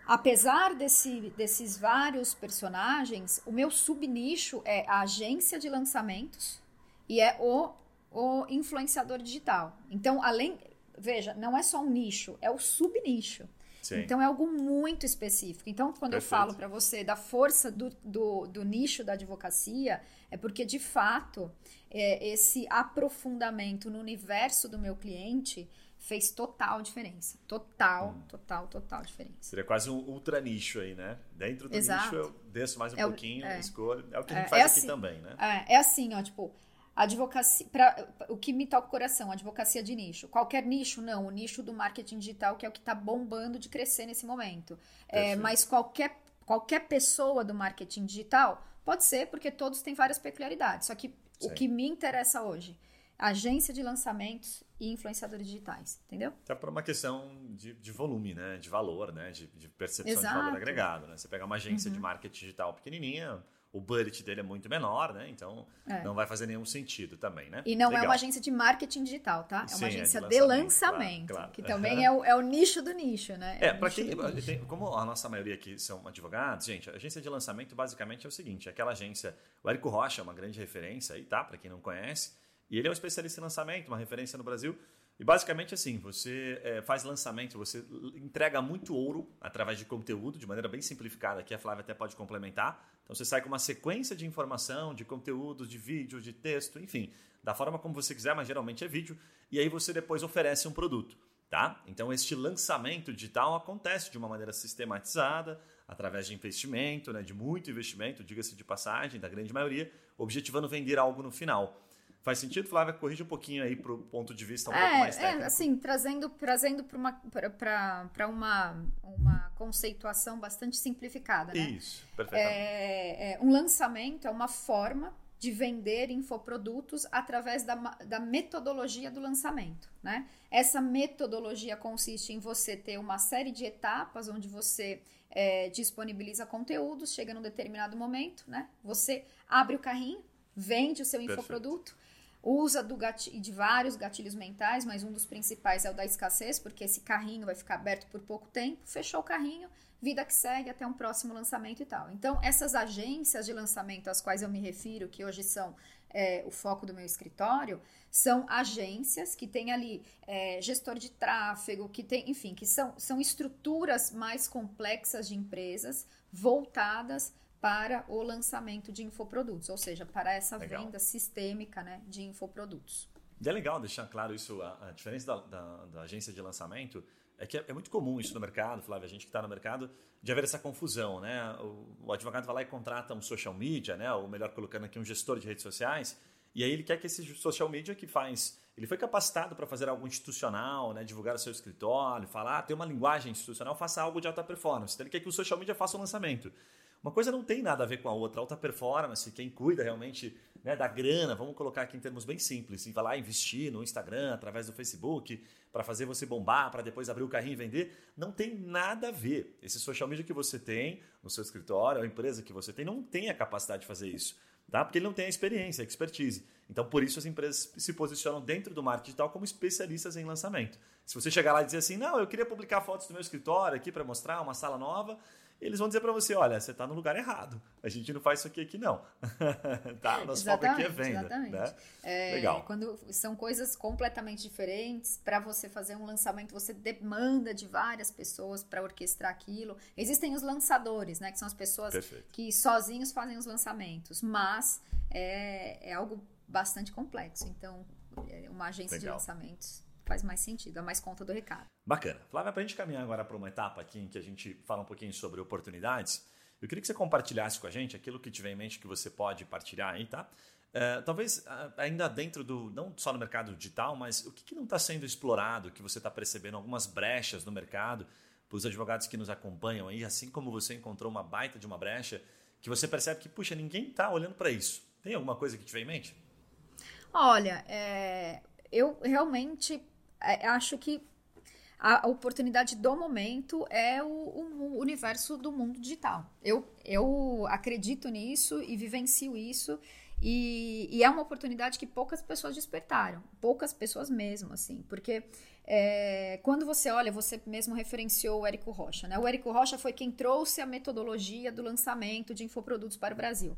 Apesar desse, desses vários personagens, o meu subnicho é a agência de lançamentos e é o o influenciador digital. Então, além, veja, não é só um nicho, é o subnicho. Sim. Então é algo muito específico. Então, quando Perfeito. eu falo para você da força do, do, do, nicho da advocacia, é porque de fato é, esse aprofundamento no universo do meu cliente fez total diferença. Total, hum. total, total diferença. Seria quase um ultra nicho aí, né? Dentro do Exato. nicho eu desço mais um é pouquinho, é. escolho. É o que a gente é, faz é aqui assim, também, né? É, é assim, ó, tipo, advocacia, pra, o que me toca o coração, advocacia de nicho. Qualquer nicho, não. O nicho do marketing digital, que é o que está bombando de crescer nesse momento. É, mas qualquer, qualquer pessoa do marketing digital pode ser, porque todos têm várias peculiaridades. Só que Sim. o que me interessa hoje agência de lançamentos e influenciadores digitais, entendeu? Até por uma questão de, de volume, né? De valor, né? De, de percepção Exato. de valor agregado, né? Você pega uma agência uhum. de marketing digital pequenininha, o budget dele é muito menor, né? Então é. não vai fazer nenhum sentido também, né? E não Legal. é uma agência de marketing digital, tá? É uma Sim, agência é de lançamento, de lançamento claro, claro. que também é o, é o nicho do nicho, né? É, é para quem. Tem, como a nossa maioria aqui são advogados, gente, a agência de lançamento basicamente é o seguinte: aquela agência. O Érico Rocha é uma grande referência aí, tá? Para quem não conhece. E ele é um especialista em lançamento, uma referência no Brasil. E basicamente assim, você é, faz lançamento, você entrega muito ouro através de conteúdo, de maneira bem simplificada, aqui a Flávia até pode complementar. Então você sai com uma sequência de informação, de conteúdo, de vídeo, de texto, enfim, da forma como você quiser, mas geralmente é vídeo, e aí você depois oferece um produto. Tá? Então, este lançamento digital acontece de uma maneira sistematizada, através de investimento, né, de muito investimento, diga-se de passagem, da grande maioria, objetivando vender algo no final. Faz sentido, Flávia? Corrige um pouquinho aí para o ponto de vista um é, pouco mais técnico. É, assim, trazendo, trazendo para uma, uma, uma conceituação bastante simplificada. Né? Isso, perfeitamente. É, é, um lançamento é uma forma de vender infoprodutos através da, da metodologia do lançamento. Né? Essa metodologia consiste em você ter uma série de etapas onde você é, disponibiliza conteúdos, chega num determinado momento, né? você abre o carrinho, vende o seu Perfeito. infoproduto usa do de vários gatilhos mentais, mas um dos principais é o da escassez, porque esse carrinho vai ficar aberto por pouco tempo, fechou o carrinho, vida que segue até um próximo lançamento e tal. Então, essas agências de lançamento às quais eu me refiro, que hoje são é, o foco do meu escritório, são agências que têm ali é, gestor de tráfego, que tem, enfim, que são, são estruturas mais complexas de empresas voltadas para o lançamento de infoprodutos, ou seja, para essa legal. venda sistêmica né, de infoprodutos. E é legal deixar claro isso, a, a diferença da, da, da, agência de lançamento é que é, é, muito comum isso no mercado, Flávia, a gente que está no mercado, de haver essa confusão, né? O, o, advogado vai lá e contrata um social media, né? Ou melhor, colocando aqui um gestor de redes sociais, e aí ele quer que esse social media que faz, ele foi capacitado para fazer algo institucional, né? Divulgar o seu escritório, falar, ah, tem uma linguagem institucional, faça algo de alta performance. Então ele quer que o social media faça o lançamento. Uma coisa não tem nada a ver com a outra. Alta performance, quem cuida realmente né, da grana, vamos colocar aqui em termos bem simples, e vai lá investir no Instagram, através do Facebook, para fazer você bombar, para depois abrir o carrinho e vender, não tem nada a ver. Esse social media que você tem no seu escritório, a empresa que você tem, não tem a capacidade de fazer isso. Tá? Porque ele não tem a experiência, a expertise. Então, por isso, as empresas se posicionam dentro do marketing digital como especialistas em lançamento. Se você chegar lá e dizer assim, não, eu queria publicar fotos do meu escritório aqui para mostrar uma sala nova, eles vão dizer para você, olha, você está no lugar errado. A gente não faz isso aqui aqui não. tá? Nosso foco aqui é venda. Exatamente. Né? É, Legal. Quando são coisas completamente diferentes, para você fazer um lançamento, você demanda de várias pessoas para orquestrar aquilo. Existem os lançadores, né? Que são as pessoas Perfeito. que sozinhos fazem os lançamentos, mas é, é algo bastante complexo. Então, é uma agência Legal. de lançamentos faz mais sentido, é mais conta do recado. Bacana. Flávia, para a gente caminhar agora para uma etapa aqui em que a gente fala um pouquinho sobre oportunidades, eu queria que você compartilhasse com a gente aquilo que tiver em mente que você pode partilhar aí, tá? Uh, talvez ainda dentro do, não só no mercado digital, mas o que, que não está sendo explorado, que você está percebendo algumas brechas no mercado, para os advogados que nos acompanham aí, assim como você encontrou uma baita de uma brecha, que você percebe que, puxa, ninguém está olhando para isso. Tem alguma coisa que tiver em mente? Olha, é, eu realmente é, acho que a oportunidade do momento é o, o, universo do mundo digital. Eu, eu acredito nisso e vivencio isso. E, e, é uma oportunidade que poucas pessoas despertaram, poucas pessoas mesmo, assim, porque é, quando você olha, você mesmo referenciou o Érico Rocha, né? O Érico Rocha foi quem trouxe a metodologia do lançamento de infoprodutos para o Brasil.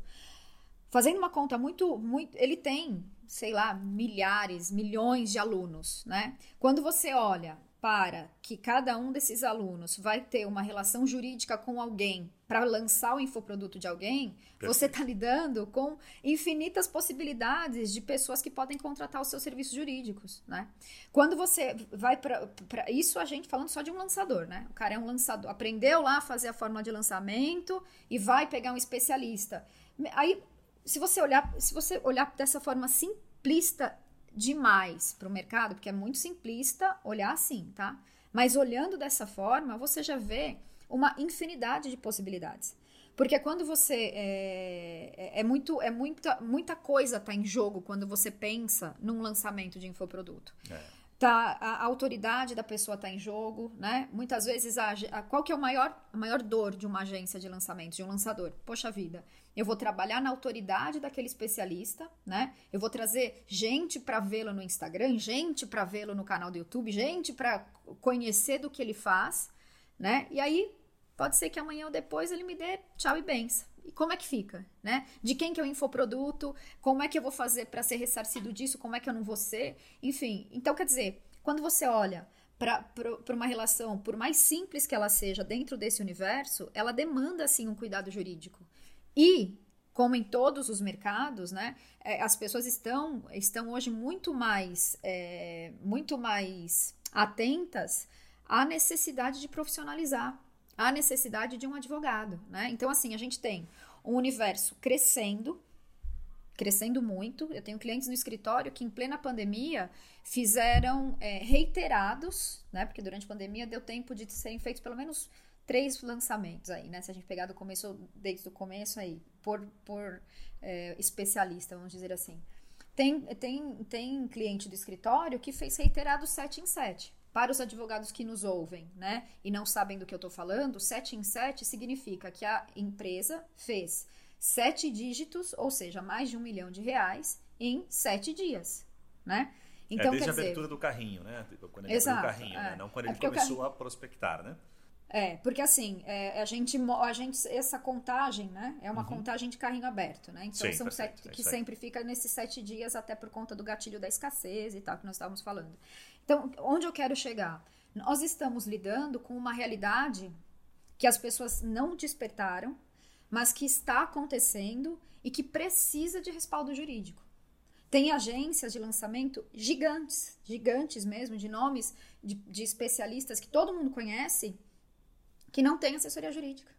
Fazendo uma conta muito, muito, ele tem sei lá, milhares, milhões de alunos, né? Quando você olha para que cada um desses alunos vai ter uma relação jurídica com alguém para lançar o infoproduto de alguém, Perfeito. você está lidando com infinitas possibilidades de pessoas que podem contratar os seus serviços jurídicos, né? Quando você vai para isso a gente falando só de um lançador, né? O cara é um lançador, aprendeu lá a fazer a forma de lançamento e vai pegar um especialista. Aí, se você olhar, se você olhar dessa forma simplista demais para o mercado, porque é muito simplista olhar assim, tá? Mas olhando dessa forma, você já vê uma infinidade de possibilidades. Porque quando você. É, é, é muito. É muita, muita coisa tá em jogo quando você pensa num lançamento de infoproduto. É tá, a autoridade da pessoa está em jogo, né? Muitas vezes, a, a, qual que é o maior, a maior dor de uma agência de lançamento, de um lançador? Poxa vida, eu vou trabalhar na autoridade daquele especialista, né? Eu vou trazer gente para vê-lo no Instagram, gente para vê-lo no canal do YouTube, gente para conhecer do que ele faz, né? E aí, pode ser que amanhã ou depois ele me dê tchau e benção. E como é que fica, né? De quem que é o infoproduto? Como é que eu vou fazer para ser ressarcido disso? Como é que eu não vou ser? Enfim, então quer dizer, quando você olha para uma relação, por mais simples que ela seja dentro desse universo, ela demanda sim um cuidado jurídico. E como em todos os mercados, né, é, as pessoas estão, estão hoje muito mais, é, muito mais atentas à necessidade de profissionalizar a necessidade de um advogado, né? Então, assim, a gente tem um universo crescendo, crescendo muito. Eu tenho clientes no escritório que, em plena pandemia, fizeram é, reiterados, né? Porque durante a pandemia deu tempo de serem feitos pelo menos três lançamentos aí, né? Se a gente pegar do começo, desde o começo aí, por, por é, especialista, vamos dizer assim. Tem, tem, tem cliente do escritório que fez reiterado 7 em 7. Para os advogados que nos ouvem, né, e não sabem do que eu estou falando, 7 em 7 significa que a empresa fez sete dígitos, ou seja, mais de um milhão de reais, em sete dias, né? É, então, é desde a abertura dizer... do carrinho, né? Quando ele exato, abriu o carrinho, né? é. né? Não quando é ele é começou a prospectar, né? É, porque assim, é, a, gente, a gente, essa contagem, né? É uma uhum. contagem de carrinho aberto, né? Então Sim, são sete, é que sempre fica nesses sete dias, até por conta do gatilho da escassez e tal, que nós estávamos falando. Então, onde eu quero chegar? Nós estamos lidando com uma realidade que as pessoas não despertaram, mas que está acontecendo e que precisa de respaldo jurídico. Tem agências de lançamento gigantes, gigantes mesmo, de nomes de, de especialistas que todo mundo conhece, que não tem assessoria jurídica.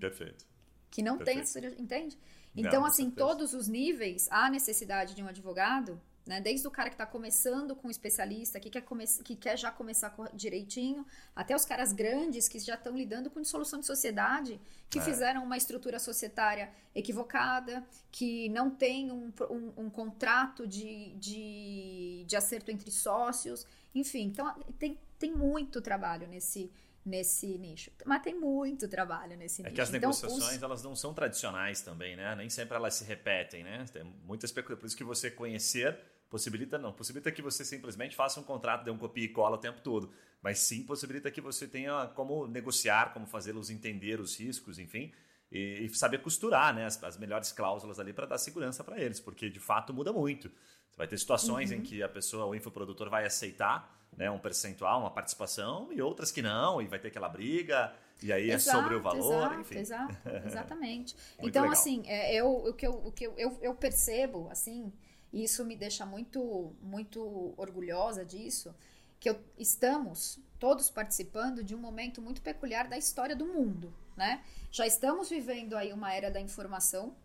Perfeito. que não Perfeito. tem assessoria, entende? Então, não, assim, todos os níveis, há necessidade de um advogado né? Desde o cara que está começando com um especialista, que quer, come que quer já começar direitinho, até os caras grandes que já estão lidando com dissolução de sociedade, que é. fizeram uma estrutura societária equivocada, que não tem um, um, um contrato de, de, de acerto entre sócios. Enfim, então tem, tem muito trabalho nesse, nesse nicho. Mas tem muito trabalho nesse é nicho. É que as então, negociações os... elas não são tradicionais também, né? Nem sempre elas se repetem, né? Tem muitas por isso que você conhecer possibilita não, possibilita que você simplesmente faça um contrato, dê um copia e cola o tempo todo, mas sim possibilita que você tenha como negociar, como fazê-los entender os riscos, enfim, e, e saber costurar, né, as, as melhores cláusulas ali para dar segurança para eles, porque de fato muda muito. Você vai ter situações uhum. em que a pessoa, o infoprodutor vai aceitar né, um percentual, uma participação, e outras que não, e vai ter aquela briga, e aí exato, é sobre o valor, exato, enfim. Exato, exatamente. então, legal. assim, é, eu, o que, eu, o que eu, eu, eu percebo, assim, e isso me deixa muito, muito orgulhosa disso, que eu, estamos todos participando de um momento muito peculiar da história do mundo, né? Já estamos vivendo aí uma era da informação,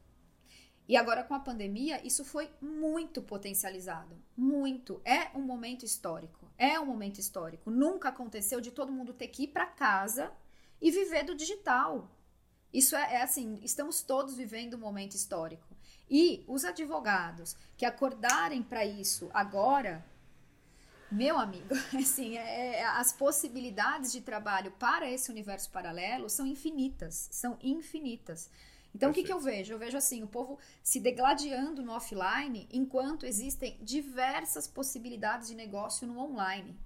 e agora com a pandemia, isso foi muito potencializado. Muito. É um momento histórico. É um momento histórico. Nunca aconteceu de todo mundo ter que ir para casa e viver do digital. Isso é, é, assim, estamos todos vivendo um momento histórico. E os advogados que acordarem para isso agora, meu amigo, assim, é, é, as possibilidades de trabalho para esse universo paralelo são infinitas, são infinitas. Então, o que, que eu vejo? Eu vejo assim, o povo se degladiando no offline, enquanto existem diversas possibilidades de negócio no online.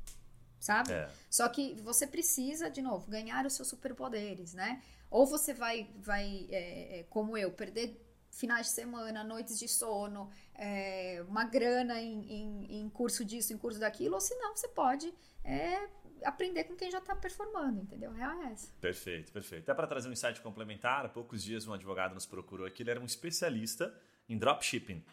Sabe? É. Só que você precisa, de novo, ganhar os seus superpoderes, né? Ou você vai, vai é, é como eu, perder finais de semana, noites de sono, é, uma grana em, em, em, curso disso, em curso daquilo, ou senão você pode é, aprender com quem já está performando, entendeu? Real é essa. Perfeito, perfeito. Até para trazer um insight complementar, há poucos dias um advogado nos procurou aqui, ele era um especialista em dropshipping.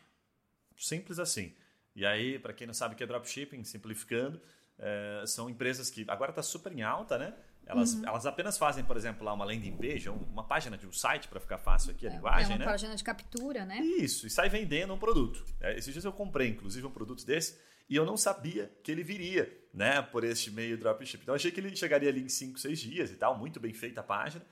Simples assim. E aí, para quem não sabe o que é dropshipping, simplificando, é, são empresas que agora está super em alta, né? Elas, uhum. elas apenas fazem, por exemplo, lá uma landing page, uma página de um site para ficar fácil aqui a é, linguagem, é uma né? página de captura, né? Isso, e sai vendendo um produto. É, esses dias eu comprei, inclusive, um produto desse e eu não sabia que ele viria, né, por este meio dropship. Então achei que ele chegaria ali em 5, 6 dias e tal, muito bem feita a página.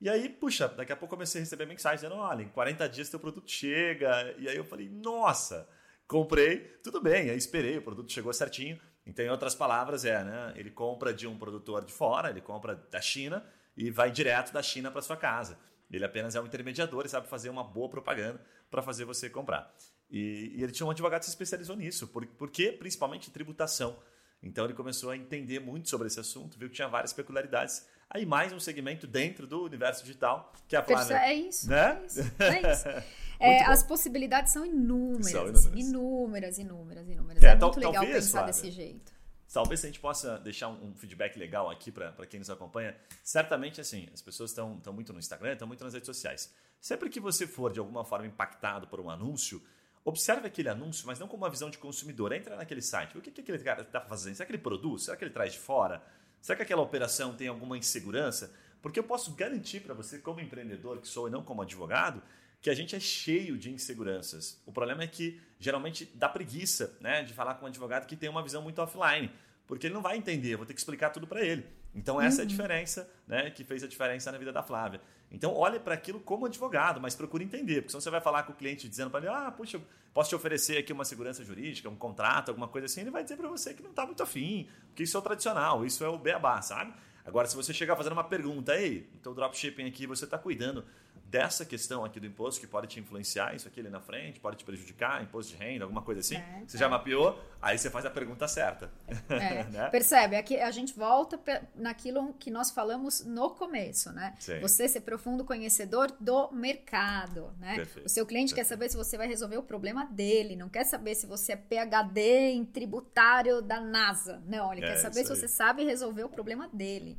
E aí, puxa, daqui a pouco comecei a receber mensagem dizendo: olha, em 40 dias teu produto chega. E aí eu falei: nossa, comprei, tudo bem. Aí esperei, o produto chegou certinho. Então, em outras palavras, é, né? Ele compra de um produtor de fora, ele compra da China e vai direto da China para sua casa. Ele apenas é um intermediador e sabe fazer uma boa propaganda para fazer você comprar. E, e, ele tinha um advogado que se especializou nisso, por, porque principalmente tributação. Então ele começou a entender muito sobre esse assunto, viu que tinha várias peculiaridades. Aí mais um segmento dentro do universo digital, que é a Flávia. É isso. Né? É isso. É isso. É, as possibilidades são inúmeras. São inúmeras. inúmeras, inúmeras, inúmeras. É, é muito legal talvez, pensar Flávia, desse jeito. Talvez a gente possa deixar um, um feedback legal aqui para quem nos acompanha. Certamente, assim, as pessoas estão muito no Instagram, estão muito nas redes sociais. Sempre que você for, de alguma forma, impactado por um anúncio, Observe aquele anúncio, mas não com uma visão de consumidor. Entra naquele site. O que, que aquele cara está fazendo? Será que ele produz? Será que ele traz de fora? Será que aquela operação tem alguma insegurança? Porque eu posso garantir para você, como empreendedor que sou e não como advogado, que a gente é cheio de inseguranças. O problema é que geralmente dá preguiça né, de falar com um advogado que tem uma visão muito offline, porque ele não vai entender, eu vou ter que explicar tudo para ele. Então essa uhum. é a uhum. diferença né, que fez a diferença na vida da Flávia. Então, olhe para aquilo como advogado, mas procure entender, porque senão você vai falar com o cliente dizendo para ele: ah, puxa, posso te oferecer aqui uma segurança jurídica, um contrato, alguma coisa assim. Ele vai dizer para você que não está muito afim, porque isso é o tradicional, isso é o beabá, sabe? Agora, se você chegar fazendo uma pergunta, ei, então dropshipping aqui, você está cuidando dessa questão aqui do imposto que pode te influenciar, isso aqui ali na frente, pode te prejudicar, imposto de renda, alguma coisa assim. É, você é. já mapeou, aí você faz a pergunta certa. É, né? Percebe? Aqui a gente volta naquilo que nós falamos no começo, né? Sim. Você ser profundo conhecedor do mercado, né? Perfeito, o seu cliente perfeito. quer saber se você vai resolver o problema dele, não quer saber se você é PhD em tributário da NASA. Não, ele quer é, saber se você sabe resolver o problema dele.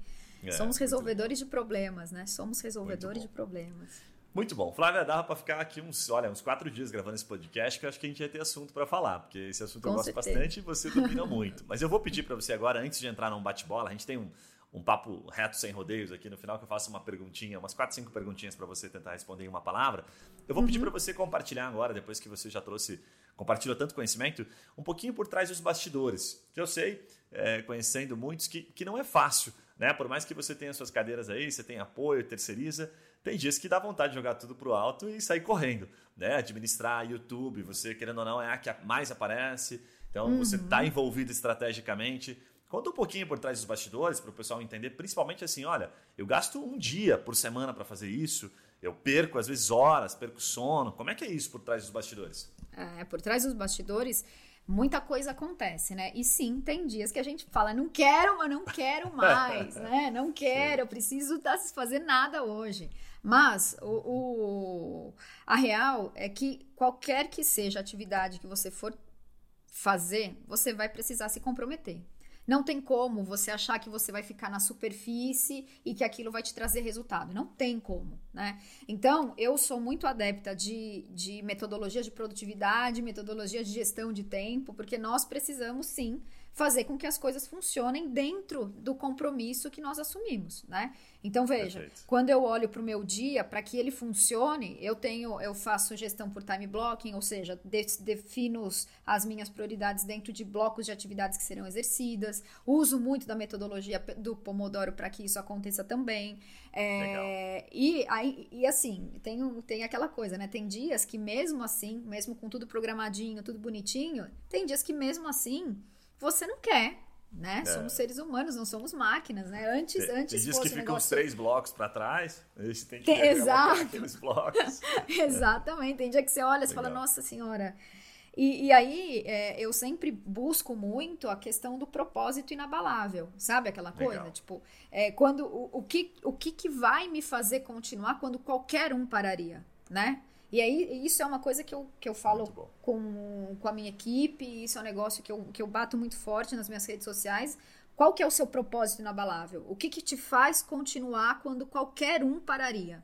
É, Somos resolvedores de problemas, né? Somos resolvedores de problemas. Muito bom. Flávia, dava para ficar aqui uns, olha, uns quatro dias gravando esse podcast, que eu acho que a gente ia ter assunto para falar, porque esse assunto Com eu gosto certeza. bastante e você domina muito. Mas eu vou pedir para você agora, antes de entrar num bate-bola, a gente tem um, um papo reto sem rodeios aqui no final, que eu faço uma perguntinha, umas quatro, cinco perguntinhas para você tentar responder em uma palavra. Eu vou uhum. pedir para você compartilhar agora, depois que você já trouxe, compartilhou tanto conhecimento, um pouquinho por trás dos bastidores, que eu sei, é, conhecendo muitos, que, que não é fácil né? Por mais que você tenha suas cadeiras aí, você tem apoio, terceiriza, tem dias que dá vontade de jogar tudo pro alto e sair correndo, né? Administrar YouTube, você querendo ou não é a que mais aparece, então uhum. você está envolvido estrategicamente. Conta um pouquinho por trás dos bastidores para o pessoal entender, principalmente assim, olha, eu gasto um dia por semana para fazer isso, eu perco às vezes horas, perco sono. Como é que é isso por trás dos bastidores? É, por trás dos bastidores, muita coisa acontece, né? E sim, tem dias que a gente fala, não quero, mas não quero mais, né? Não quero, eu preciso tá fazer nada hoje. Mas o, o, a real é que qualquer que seja a atividade que você for fazer, você vai precisar se comprometer. Não tem como você achar que você vai ficar na superfície e que aquilo vai te trazer resultado. Não tem como, né? Então, eu sou muito adepta de, de metodologia de produtividade, metodologia de gestão de tempo, porque nós precisamos sim fazer com que as coisas funcionem dentro do compromisso que nós assumimos, né? Então veja, Perfeito. quando eu olho para o meu dia, para que ele funcione, eu tenho, eu faço gestão por time blocking, ou seja, defino as minhas prioridades dentro de blocos de atividades que serão exercidas. Uso muito da metodologia do Pomodoro para que isso aconteça também. É, e, aí, e assim, tem, tem aquela coisa, né? Tem dias que mesmo assim, mesmo com tudo programadinho, tudo bonitinho, tem dias que mesmo assim você não quer, né? É. Somos seres humanos, não somos máquinas, né? Antes, tem, antes tem dias que ficam negócio... os três blocos para trás, esse tem que tem, exato. aqueles blocos. Exatamente. Tem dia que você olha e fala, nossa senhora. E, e aí, é, eu sempre busco muito a questão do propósito inabalável, sabe aquela coisa? Legal. Tipo, é, quando o, o, que, o que, que vai me fazer continuar quando qualquer um pararia, né? E aí, isso é uma coisa que eu, que eu falo com, com a minha equipe, isso é um negócio que eu, que eu bato muito forte nas minhas redes sociais, Qual que é o seu propósito inabalável? O que, que te faz continuar quando qualquer um pararia?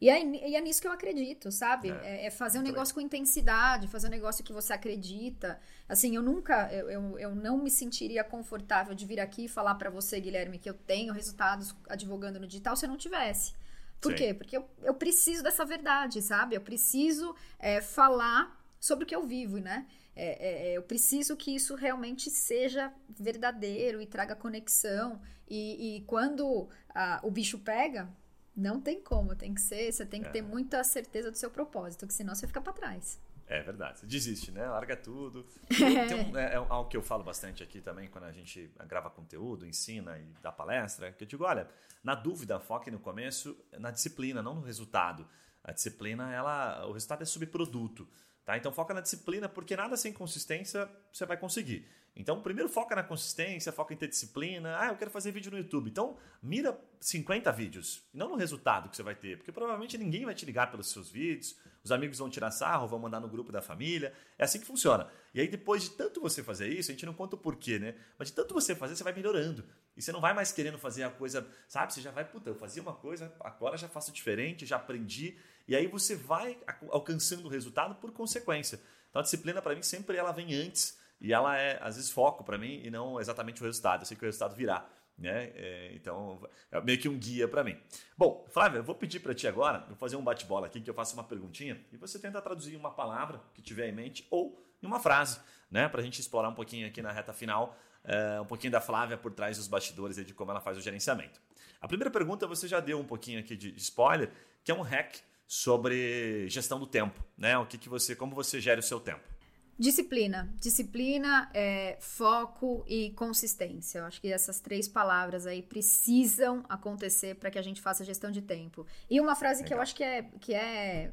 E é, e é nisso que eu acredito, sabe? É, é, é fazer um negócio com intensidade, fazer um negócio que você acredita. Assim, eu nunca, eu, eu, eu não me sentiria confortável de vir aqui e falar para você, Guilherme, que eu tenho resultados advogando no digital se eu não tivesse. Por Sim. quê? Porque eu, eu preciso dessa verdade, sabe? Eu preciso é, falar sobre o que eu vivo, né? É, é, é, eu preciso que isso realmente seja verdadeiro e traga conexão. E, e quando a, o bicho pega, não tem como, tem que ser, você tem que é. ter muita certeza do seu propósito, que senão você fica para trás. É verdade, você desiste, né? Larga tudo. Um, é, é, algo que eu falo bastante aqui também quando a gente grava conteúdo, ensina e dá palestra, que eu digo, olha, na dúvida, foque no começo na disciplina, não no resultado. A disciplina, ela, o resultado é subproduto. Tá? Então foca na disciplina, porque nada sem consistência você vai conseguir. Então, primeiro foca na consistência, foca em ter disciplina. Ah, eu quero fazer vídeo no YouTube. Então, mira 50 vídeos, não no resultado que você vai ter, porque provavelmente ninguém vai te ligar pelos seus vídeos, os amigos vão tirar sarro, vão mandar no grupo da família. É assim que funciona. E aí, depois de tanto você fazer isso, a gente não conta o porquê, né? Mas de tanto você fazer, você vai melhorando. E você não vai mais querendo fazer a coisa, sabe? Você já vai, puta, eu fazia uma coisa, agora já faço diferente, já aprendi. E aí você vai alcançando o resultado por consequência. Então a disciplina para mim sempre ela vem antes e ela é às vezes foco para mim e não exatamente o resultado. Eu sei que o resultado virá. Né? É, então, é meio que um guia para mim. Bom, Flávia, eu vou pedir para ti agora, vou fazer um bate-bola aqui, que eu faço uma perguntinha e você tenta traduzir uma palavra que tiver em mente ou em uma frase, né? Para a gente explorar um pouquinho aqui na reta final, é, um pouquinho da Flávia por trás dos bastidores e de como ela faz o gerenciamento. A primeira pergunta você já deu um pouquinho aqui de spoiler, que é um hack sobre gestão do tempo, né? O que, que você, como você gera o seu tempo? Disciplina. Disciplina, é, foco e consistência. Eu acho que essas três palavras aí precisam acontecer para que a gente faça gestão de tempo. E uma frase Legal. que eu acho que é, que é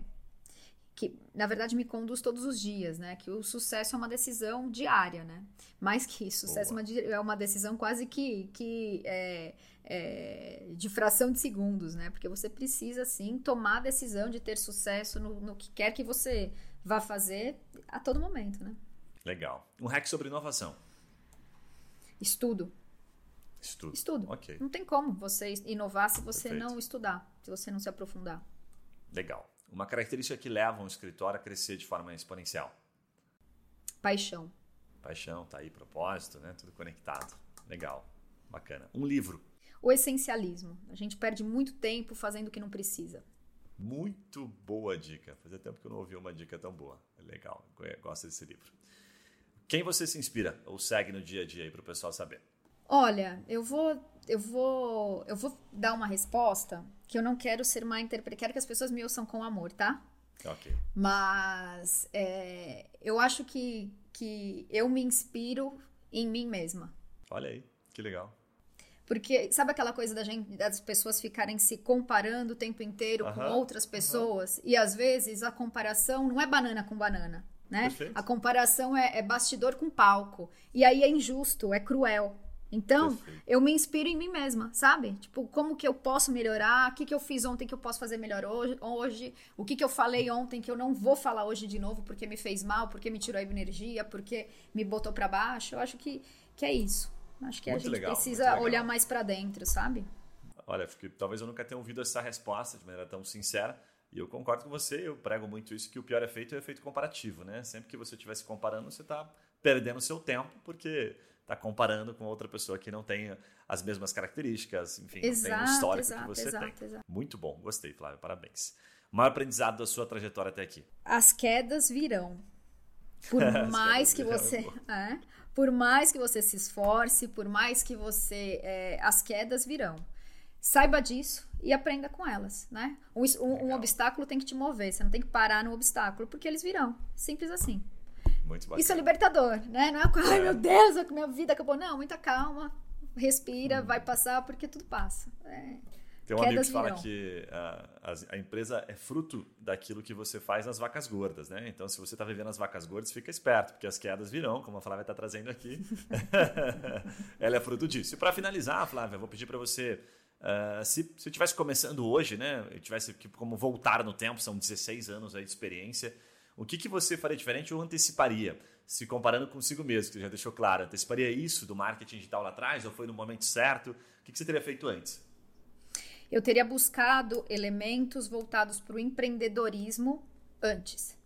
que na verdade me conduz todos os dias, né? Que o sucesso é uma decisão diária, né? Mais que isso, sucesso é uma, é uma decisão quase que, que é, é, de fração de segundos, né? Porque você precisa, sim, tomar a decisão de ter sucesso no, no que quer que você vá fazer a todo momento, né? Legal. Um hack sobre inovação. Estudo. Estudo. Estudo. Ok. Não tem como você inovar se você Perfeito. não estudar, se você não se aprofundar. Legal. Uma característica que leva um escritório a crescer de forma exponencial. Paixão. Paixão, tá aí, propósito, né? Tudo conectado. Legal. Bacana. Um livro o essencialismo. A gente perde muito tempo fazendo o que não precisa. Muito boa dica. Fazia tempo que eu não ouvi uma dica tão boa. É legal, gosto desse livro. Quem você se inspira ou segue no dia a dia aí para o pessoal saber? Olha, eu vou, eu vou, eu vou dar uma resposta que eu não quero ser má interpretação. Quero que as pessoas me ouçam com amor, tá? Ok. Mas é, eu acho que, que eu me inspiro em mim mesma. Olha aí, que legal. Porque sabe aquela coisa da gente, das pessoas ficarem se comparando o tempo inteiro com outras pessoas? E às vezes a comparação não é banana com banana, né? Perfeito. A comparação é, é, bastidor com palco. E aí é injusto, é cruel. Então, Perfeito. eu me inspiro em mim mesma, sabe? Tipo, como que eu posso melhorar? O que, que eu fiz ontem que eu posso fazer melhor hoje? hoje? O que, que eu falei ontem que eu não vou falar hoje de novo porque me fez mal, porque me tirou a energia, porque me botou para baixo? Eu acho que, que é isso. Acho que muito a gente legal, precisa olhar mais para dentro, sabe? Olha, porque talvez eu nunca tenha ouvido essa resposta de maneira tão sincera. E eu concordo com você, eu prego muito isso, que o pior efeito é o efeito comparativo, né? Sempre que você estiver se comparando, você está perdendo seu tempo, porque está comparando com outra pessoa que não tem as mesmas características, enfim, exato, não tem o histórico exato, que você exato, tem. Exato. Muito bom, gostei, Flávio, parabéns. Maior aprendizado da sua trajetória até aqui? As quedas virão. Por mais que você. É, por mais que você se esforce, por mais que você. É, as quedas virão. Saiba disso e aprenda com elas, né? Um, um, um, obstáculo tem que te mover, você não tem que parar no obstáculo, porque eles virão. Simples assim. Isso é libertador, né? Não é, ai meu Deus, minha vida acabou. Não, muita calma, respira, hum. vai passar, porque tudo passa. É. Tem um amigo que fala que a, a, a, empresa é fruto daquilo que você faz nas vacas gordas, né? Então, se você está vivendo as vacas gordas, fica esperto, porque as quedas virão, como a Flávia está trazendo aqui. Ela é fruto disso. E para finalizar, Flávia, vou pedir para você, uh, se, se estivesse começando hoje, né? Eu tivesse como voltar no tempo, são 16 anos aí de experiência, o que, que você faria diferente ou anteciparia? Se comparando consigo mesmo, que você já deixou claro, anteciparia isso do marketing digital lá atrás ou foi no momento certo? O que, que você teria feito antes? Eu teria buscado elementos voltados para o empreendedorismo antes.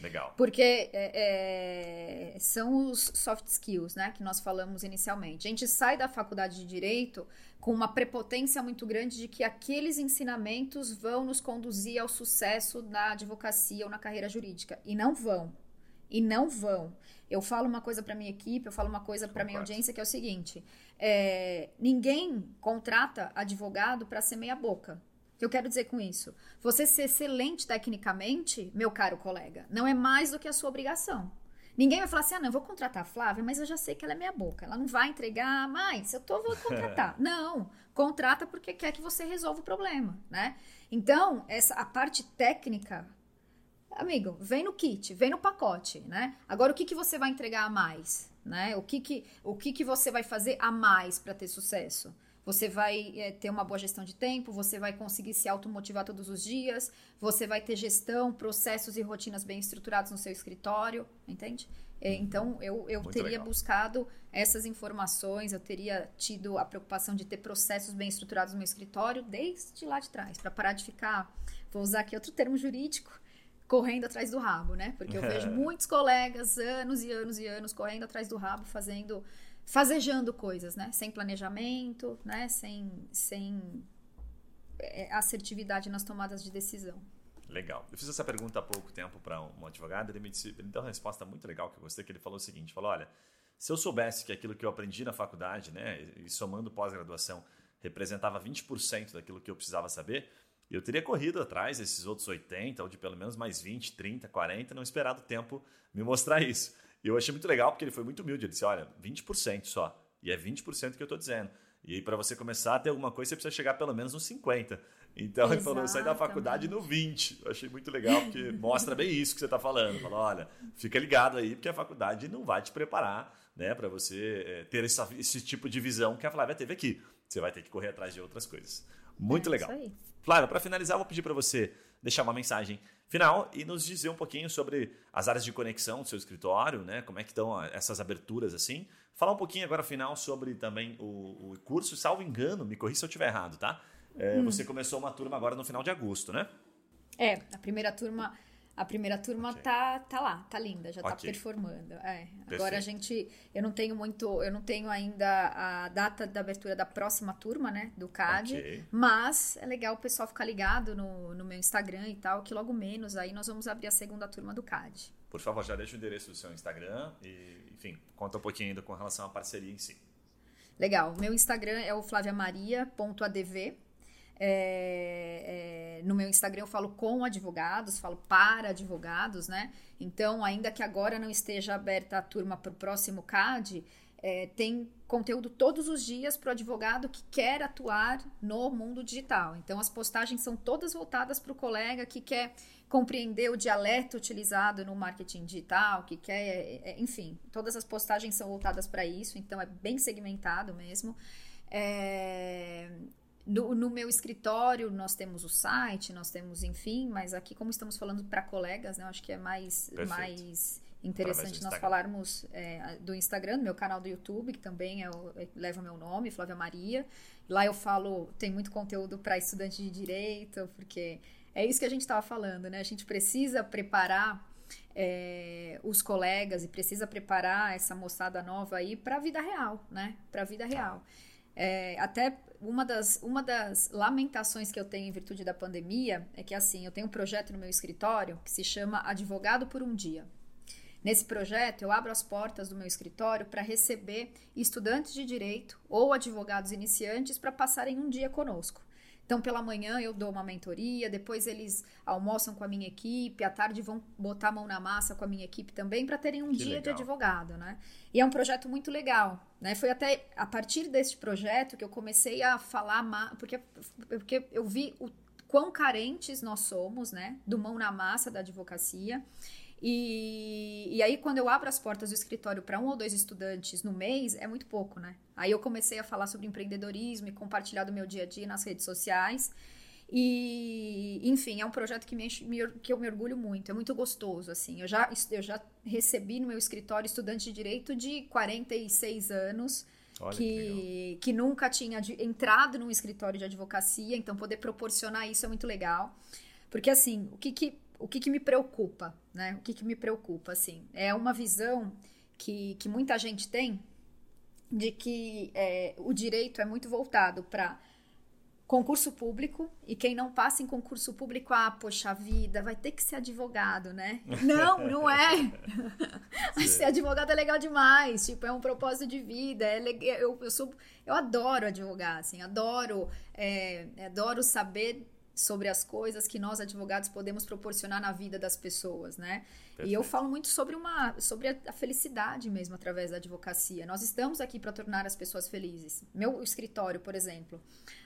Legal. Porque é, é, são os soft skills, né, que nós falamos inicialmente. A gente sai da faculdade de direito com uma prepotência muito grande de que aqueles ensinamentos vão nos conduzir ao sucesso na advocacia ou na carreira jurídica. E não vão. E não vão. Eu falo uma coisa para minha equipe, eu falo uma coisa para minha audiência que é o seguinte: é, ninguém contrata advogado para ser meia boca. O que eu quero dizer com isso? Você ser excelente tecnicamente, meu caro colega, não é mais do que a sua obrigação. Ninguém vai falar assim: ah, não, eu vou contratar a Flávia, mas eu já sei que ela é meia boca. Ela não vai entregar mais. Eu tô, vou contratar. não, contrata porque quer que você resolva o problema, né? Então, essa, a parte técnica, amigo, vem no kit, vem no pacote, né? Agora, o que, que você vai entregar a mais? Né? O, que, que, o que, que você vai fazer a mais para ter sucesso? Você vai é, ter uma boa gestão de tempo, você vai conseguir se automotivar todos os dias, você vai ter gestão, processos e rotinas bem estruturados no seu escritório, entende? É, então, eu, eu teria legal. buscado essas informações, eu teria tido a preocupação de ter processos bem estruturados no meu escritório desde lá de trás, para parar de ficar, vou usar aqui outro termo jurídico, correndo atrás do rabo, né? Porque eu vejo muitos colegas, anos e anos e anos, correndo atrás do rabo, fazendo fazejando coisas, né? Sem planejamento, né? Sem, sem é, assertividade nas tomadas de decisão. Legal. Eu fiz essa pergunta há pouco tempo para um advogado, ele me, disse, ele deu uma resposta muito legal que eu gostei, que ele falou o seguinte, falou, olha, se eu soubesse que aquilo que eu aprendi na faculdade, né, e somando pós-graduação, representava 20% daquilo que eu precisava saber, eu teria corrido atrás desses outros 80, ou de pelo menos mais 20, 30, 40, não esperado o tempo me mostrar isso. E eu achei muito legal porque ele foi muito humilde. Ele disse: olha, 20% só. E é 20% que eu estou dizendo. E para você começar a ter alguma coisa, você precisa chegar pelo menos nos 50%. Então Exatamente. ele falou: eu saí da faculdade no 20%. Eu achei muito legal porque mostra bem isso que você está falando. Falou: olha, fica ligado aí, porque a faculdade não vai te preparar né, para você é, ter essa, esse tipo de visão que a Flávia teve aqui. Você vai ter que correr atrás de outras coisas. Muito é, legal. Flávia, para finalizar, eu vou pedir para você deixar uma mensagem final e nos dizer um pouquinho sobre as áreas de conexão do seu escritório, né? Como é que estão essas aberturas assim. Falar um pouquinho agora final sobre também o, o curso, salvo engano, me corri se eu estiver errado, tá? É, hum. Você começou uma turma agora no final de agosto, né? É, a primeira turma a primeira turma okay. tá, tá lá, tá linda, já tá okay. tá performando. É. Agora a gente. Eu não tenho muito. Eu não tenho ainda a data da abertura da próxima turma, né? Do CAD. Okay. Mas é legal o pessoal ficar ligado no, no meu Instagram e tal, que logo menos aí nós vamos abrir a segunda turma do CAD. Por favor, já deixa o endereço do seu Instagram e, enfim, conta um pouquinho ainda com relação à parceria em si. Legal. Meu Instagram é o flaviamaria.adv é, é, no meu Instagram eu falo com advogados, falo para advogados, né? Então, ainda que agora não esteja aberta a turma para o próximo CAD, é, tem conteúdo todos os dias para o advogado que quer atuar no mundo digital. Então, as postagens são todas voltadas para o colega que quer compreender o dialeto utilizado no marketing digital, que quer, é, é, enfim, todas as postagens são voltadas para isso, então é bem segmentado mesmo. É, no, no, meu escritório, nós temos o site, nós temos, enfim, mas aqui, como estamos falando para colegas, né, eu acho que é mais, mais interessante nós falarmos é, do Instagram, do meu canal do YouTube, que também é o, é, leva meu nome, Flávia Maria. Lá eu falo, tem muito conteúdo para estudante de direito, porque é isso que a gente estava falando, né? A gente precisa preparar é, os colegas e precisa preparar essa moçada nova aí para a vida real, né? Para a vida real. É, até uma das, uma das lamentações que eu tenho em virtude da pandemia é que, assim, eu tenho um projeto no meu escritório que se chama Advogado por um Dia. Nesse projeto, eu abro as portas do meu escritório para receber estudantes de direito ou advogados iniciantes para passarem um dia conosco. Então, pela manhã eu dou uma mentoria, depois eles almoçam com a minha equipe, à tarde vão botar a mão na massa com a minha equipe também para terem um que dia legal. de advogado, né? E é um projeto muito legal, né? Foi até a partir desse projeto que eu comecei a falar, porque, porque eu vi o quão carentes nós somos, né? Do mão na massa da advocacia. E, e aí, quando eu abro as portas do escritório para um ou dois estudantes no mês, é muito pouco, né? Aí eu comecei a falar sobre empreendedorismo e compartilhar do meu dia a dia nas redes sociais. E, enfim, é um projeto que, me, que eu me orgulho muito, é muito gostoso, assim. Eu já, eu já recebi no meu escritório estudante de direito de 46 anos, Olha que, que, que, nunca tinha entrado num escritório de advocacia, então poder proporcionar isso é muito legal. Porque, assim, o que, que, o que, que me preocupa, né? O que, que me preocupa, assim, é uma visão que, que muita gente tem de que é, o direito é muito voltado para concurso público e quem não passa em concurso público, ah, poxa vida, vai ter que ser advogado, né? Não, não é. ser advogado é legal demais, tipo, é um propósito de vida, é eu, eu sou, eu adoro advogar, assim, adoro, é, adoro saber sobre as coisas que nós advogados podemos proporcionar na vida das pessoas, né? Perfeito. E eu falo muito sobre uma sobre a, felicidade mesmo através da advocacia. Nós estamos aqui para tornar as pessoas felizes. Meu escritório, por exemplo,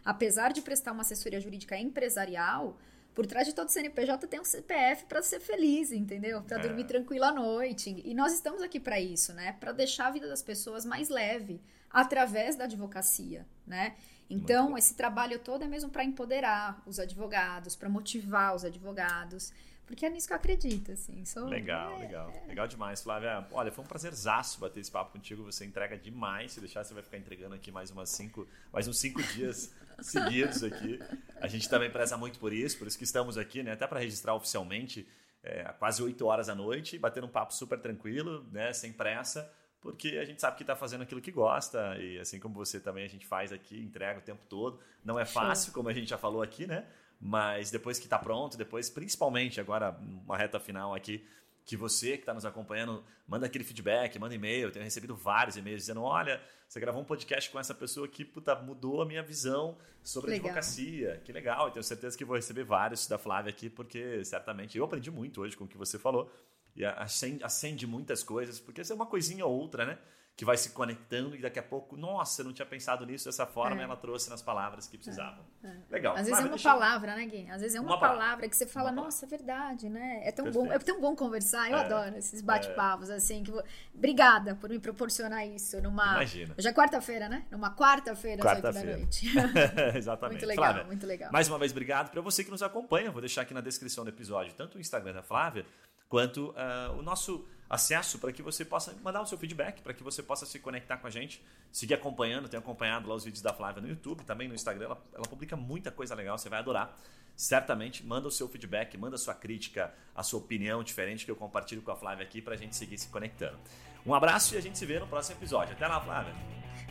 apesar de prestar uma assessoria jurídica empresarial, por trás de todo CNPJ tem um CPF para ser feliz, entendeu? Para é. dormir tranquilo à noite. E nós estamos aqui para isso, né? Para deixar a vida das pessoas mais leve através da advocacia, né? Então, esse trabalho todo é mesmo para empoderar os advogados, para motivar os advogados, porque é nisso que eu acredito, assim. Sou... Legal, é... legal. Legal demais, Flávia. Olha, foi um prazerzaço bater esse papo contigo. Você entrega demais. Se deixar, você vai ficar entregando aqui mais umas cinco, mais uns cinco dias seguidos aqui. A gente também preza muito por isso, por isso que estamos aqui, né? Até para registrar oficialmente, é, quase oito horas da noite, batendo um papo super tranquilo, né? Sem pressa porque a gente sabe que está fazendo aquilo que gosta e assim como você também a gente faz aqui, entrega o tempo todo. Não é fácil, como a gente já falou aqui, né? Mas depois que está pronto, depois, principalmente agora, uma reta final aqui, que você que está nos acompanhando, manda aquele feedback, manda e-mail. Eu tenho recebido vários e-mails dizendo: olha, você gravou um podcast com essa pessoa que puta, mudou a minha visão sobre legal. advocacia. Que legal. E tenho certeza que vou receber vários da Flávia aqui, porque certamente eu aprendi muito hoje com o que você falou e acende, acende muitas coisas, porque isso é uma coisinha ou outra, né? Que vai se conectando e daqui a pouco, nossa, eu não tinha pensado nisso dessa forma, é. ela trouxe nas palavras que precisavam. É. É. Legal. Às vezes é uma deixa... palavra, né, Gui? Às vezes é uma, uma palavra que você fala, nossa, é verdade, né? É tão bom, é tão bom conversar. Eu é. adoro esses bate-papos assim, que obrigada por me proporcionar isso numa Imagina. Hoje é quarta-feira, né? Numa quarta-feira quarta às oito da noite. Exatamente. muito legal, Flávia, muito legal. Mais uma vez obrigado para você que nos acompanha. Vou deixar aqui na descrição do episódio tanto o Instagram da Flávia quanto uh, o nosso acesso para que você possa mandar o seu feedback, para que você possa se conectar com a gente, seguir acompanhando, tenho acompanhado lá os vídeos da Flávia no YouTube, também no Instagram, ela, ela publica muita coisa legal, você vai adorar. Certamente, manda o seu feedback, manda a sua crítica, a sua opinião diferente que eu compartilho com a Flávia aqui para a gente seguir se conectando. Um abraço e a gente se vê no próximo episódio. Até lá, Flávia.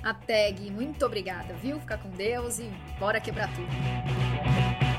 Até, Gui. Muito obrigada, viu? Fica com Deus e bora quebrar tudo.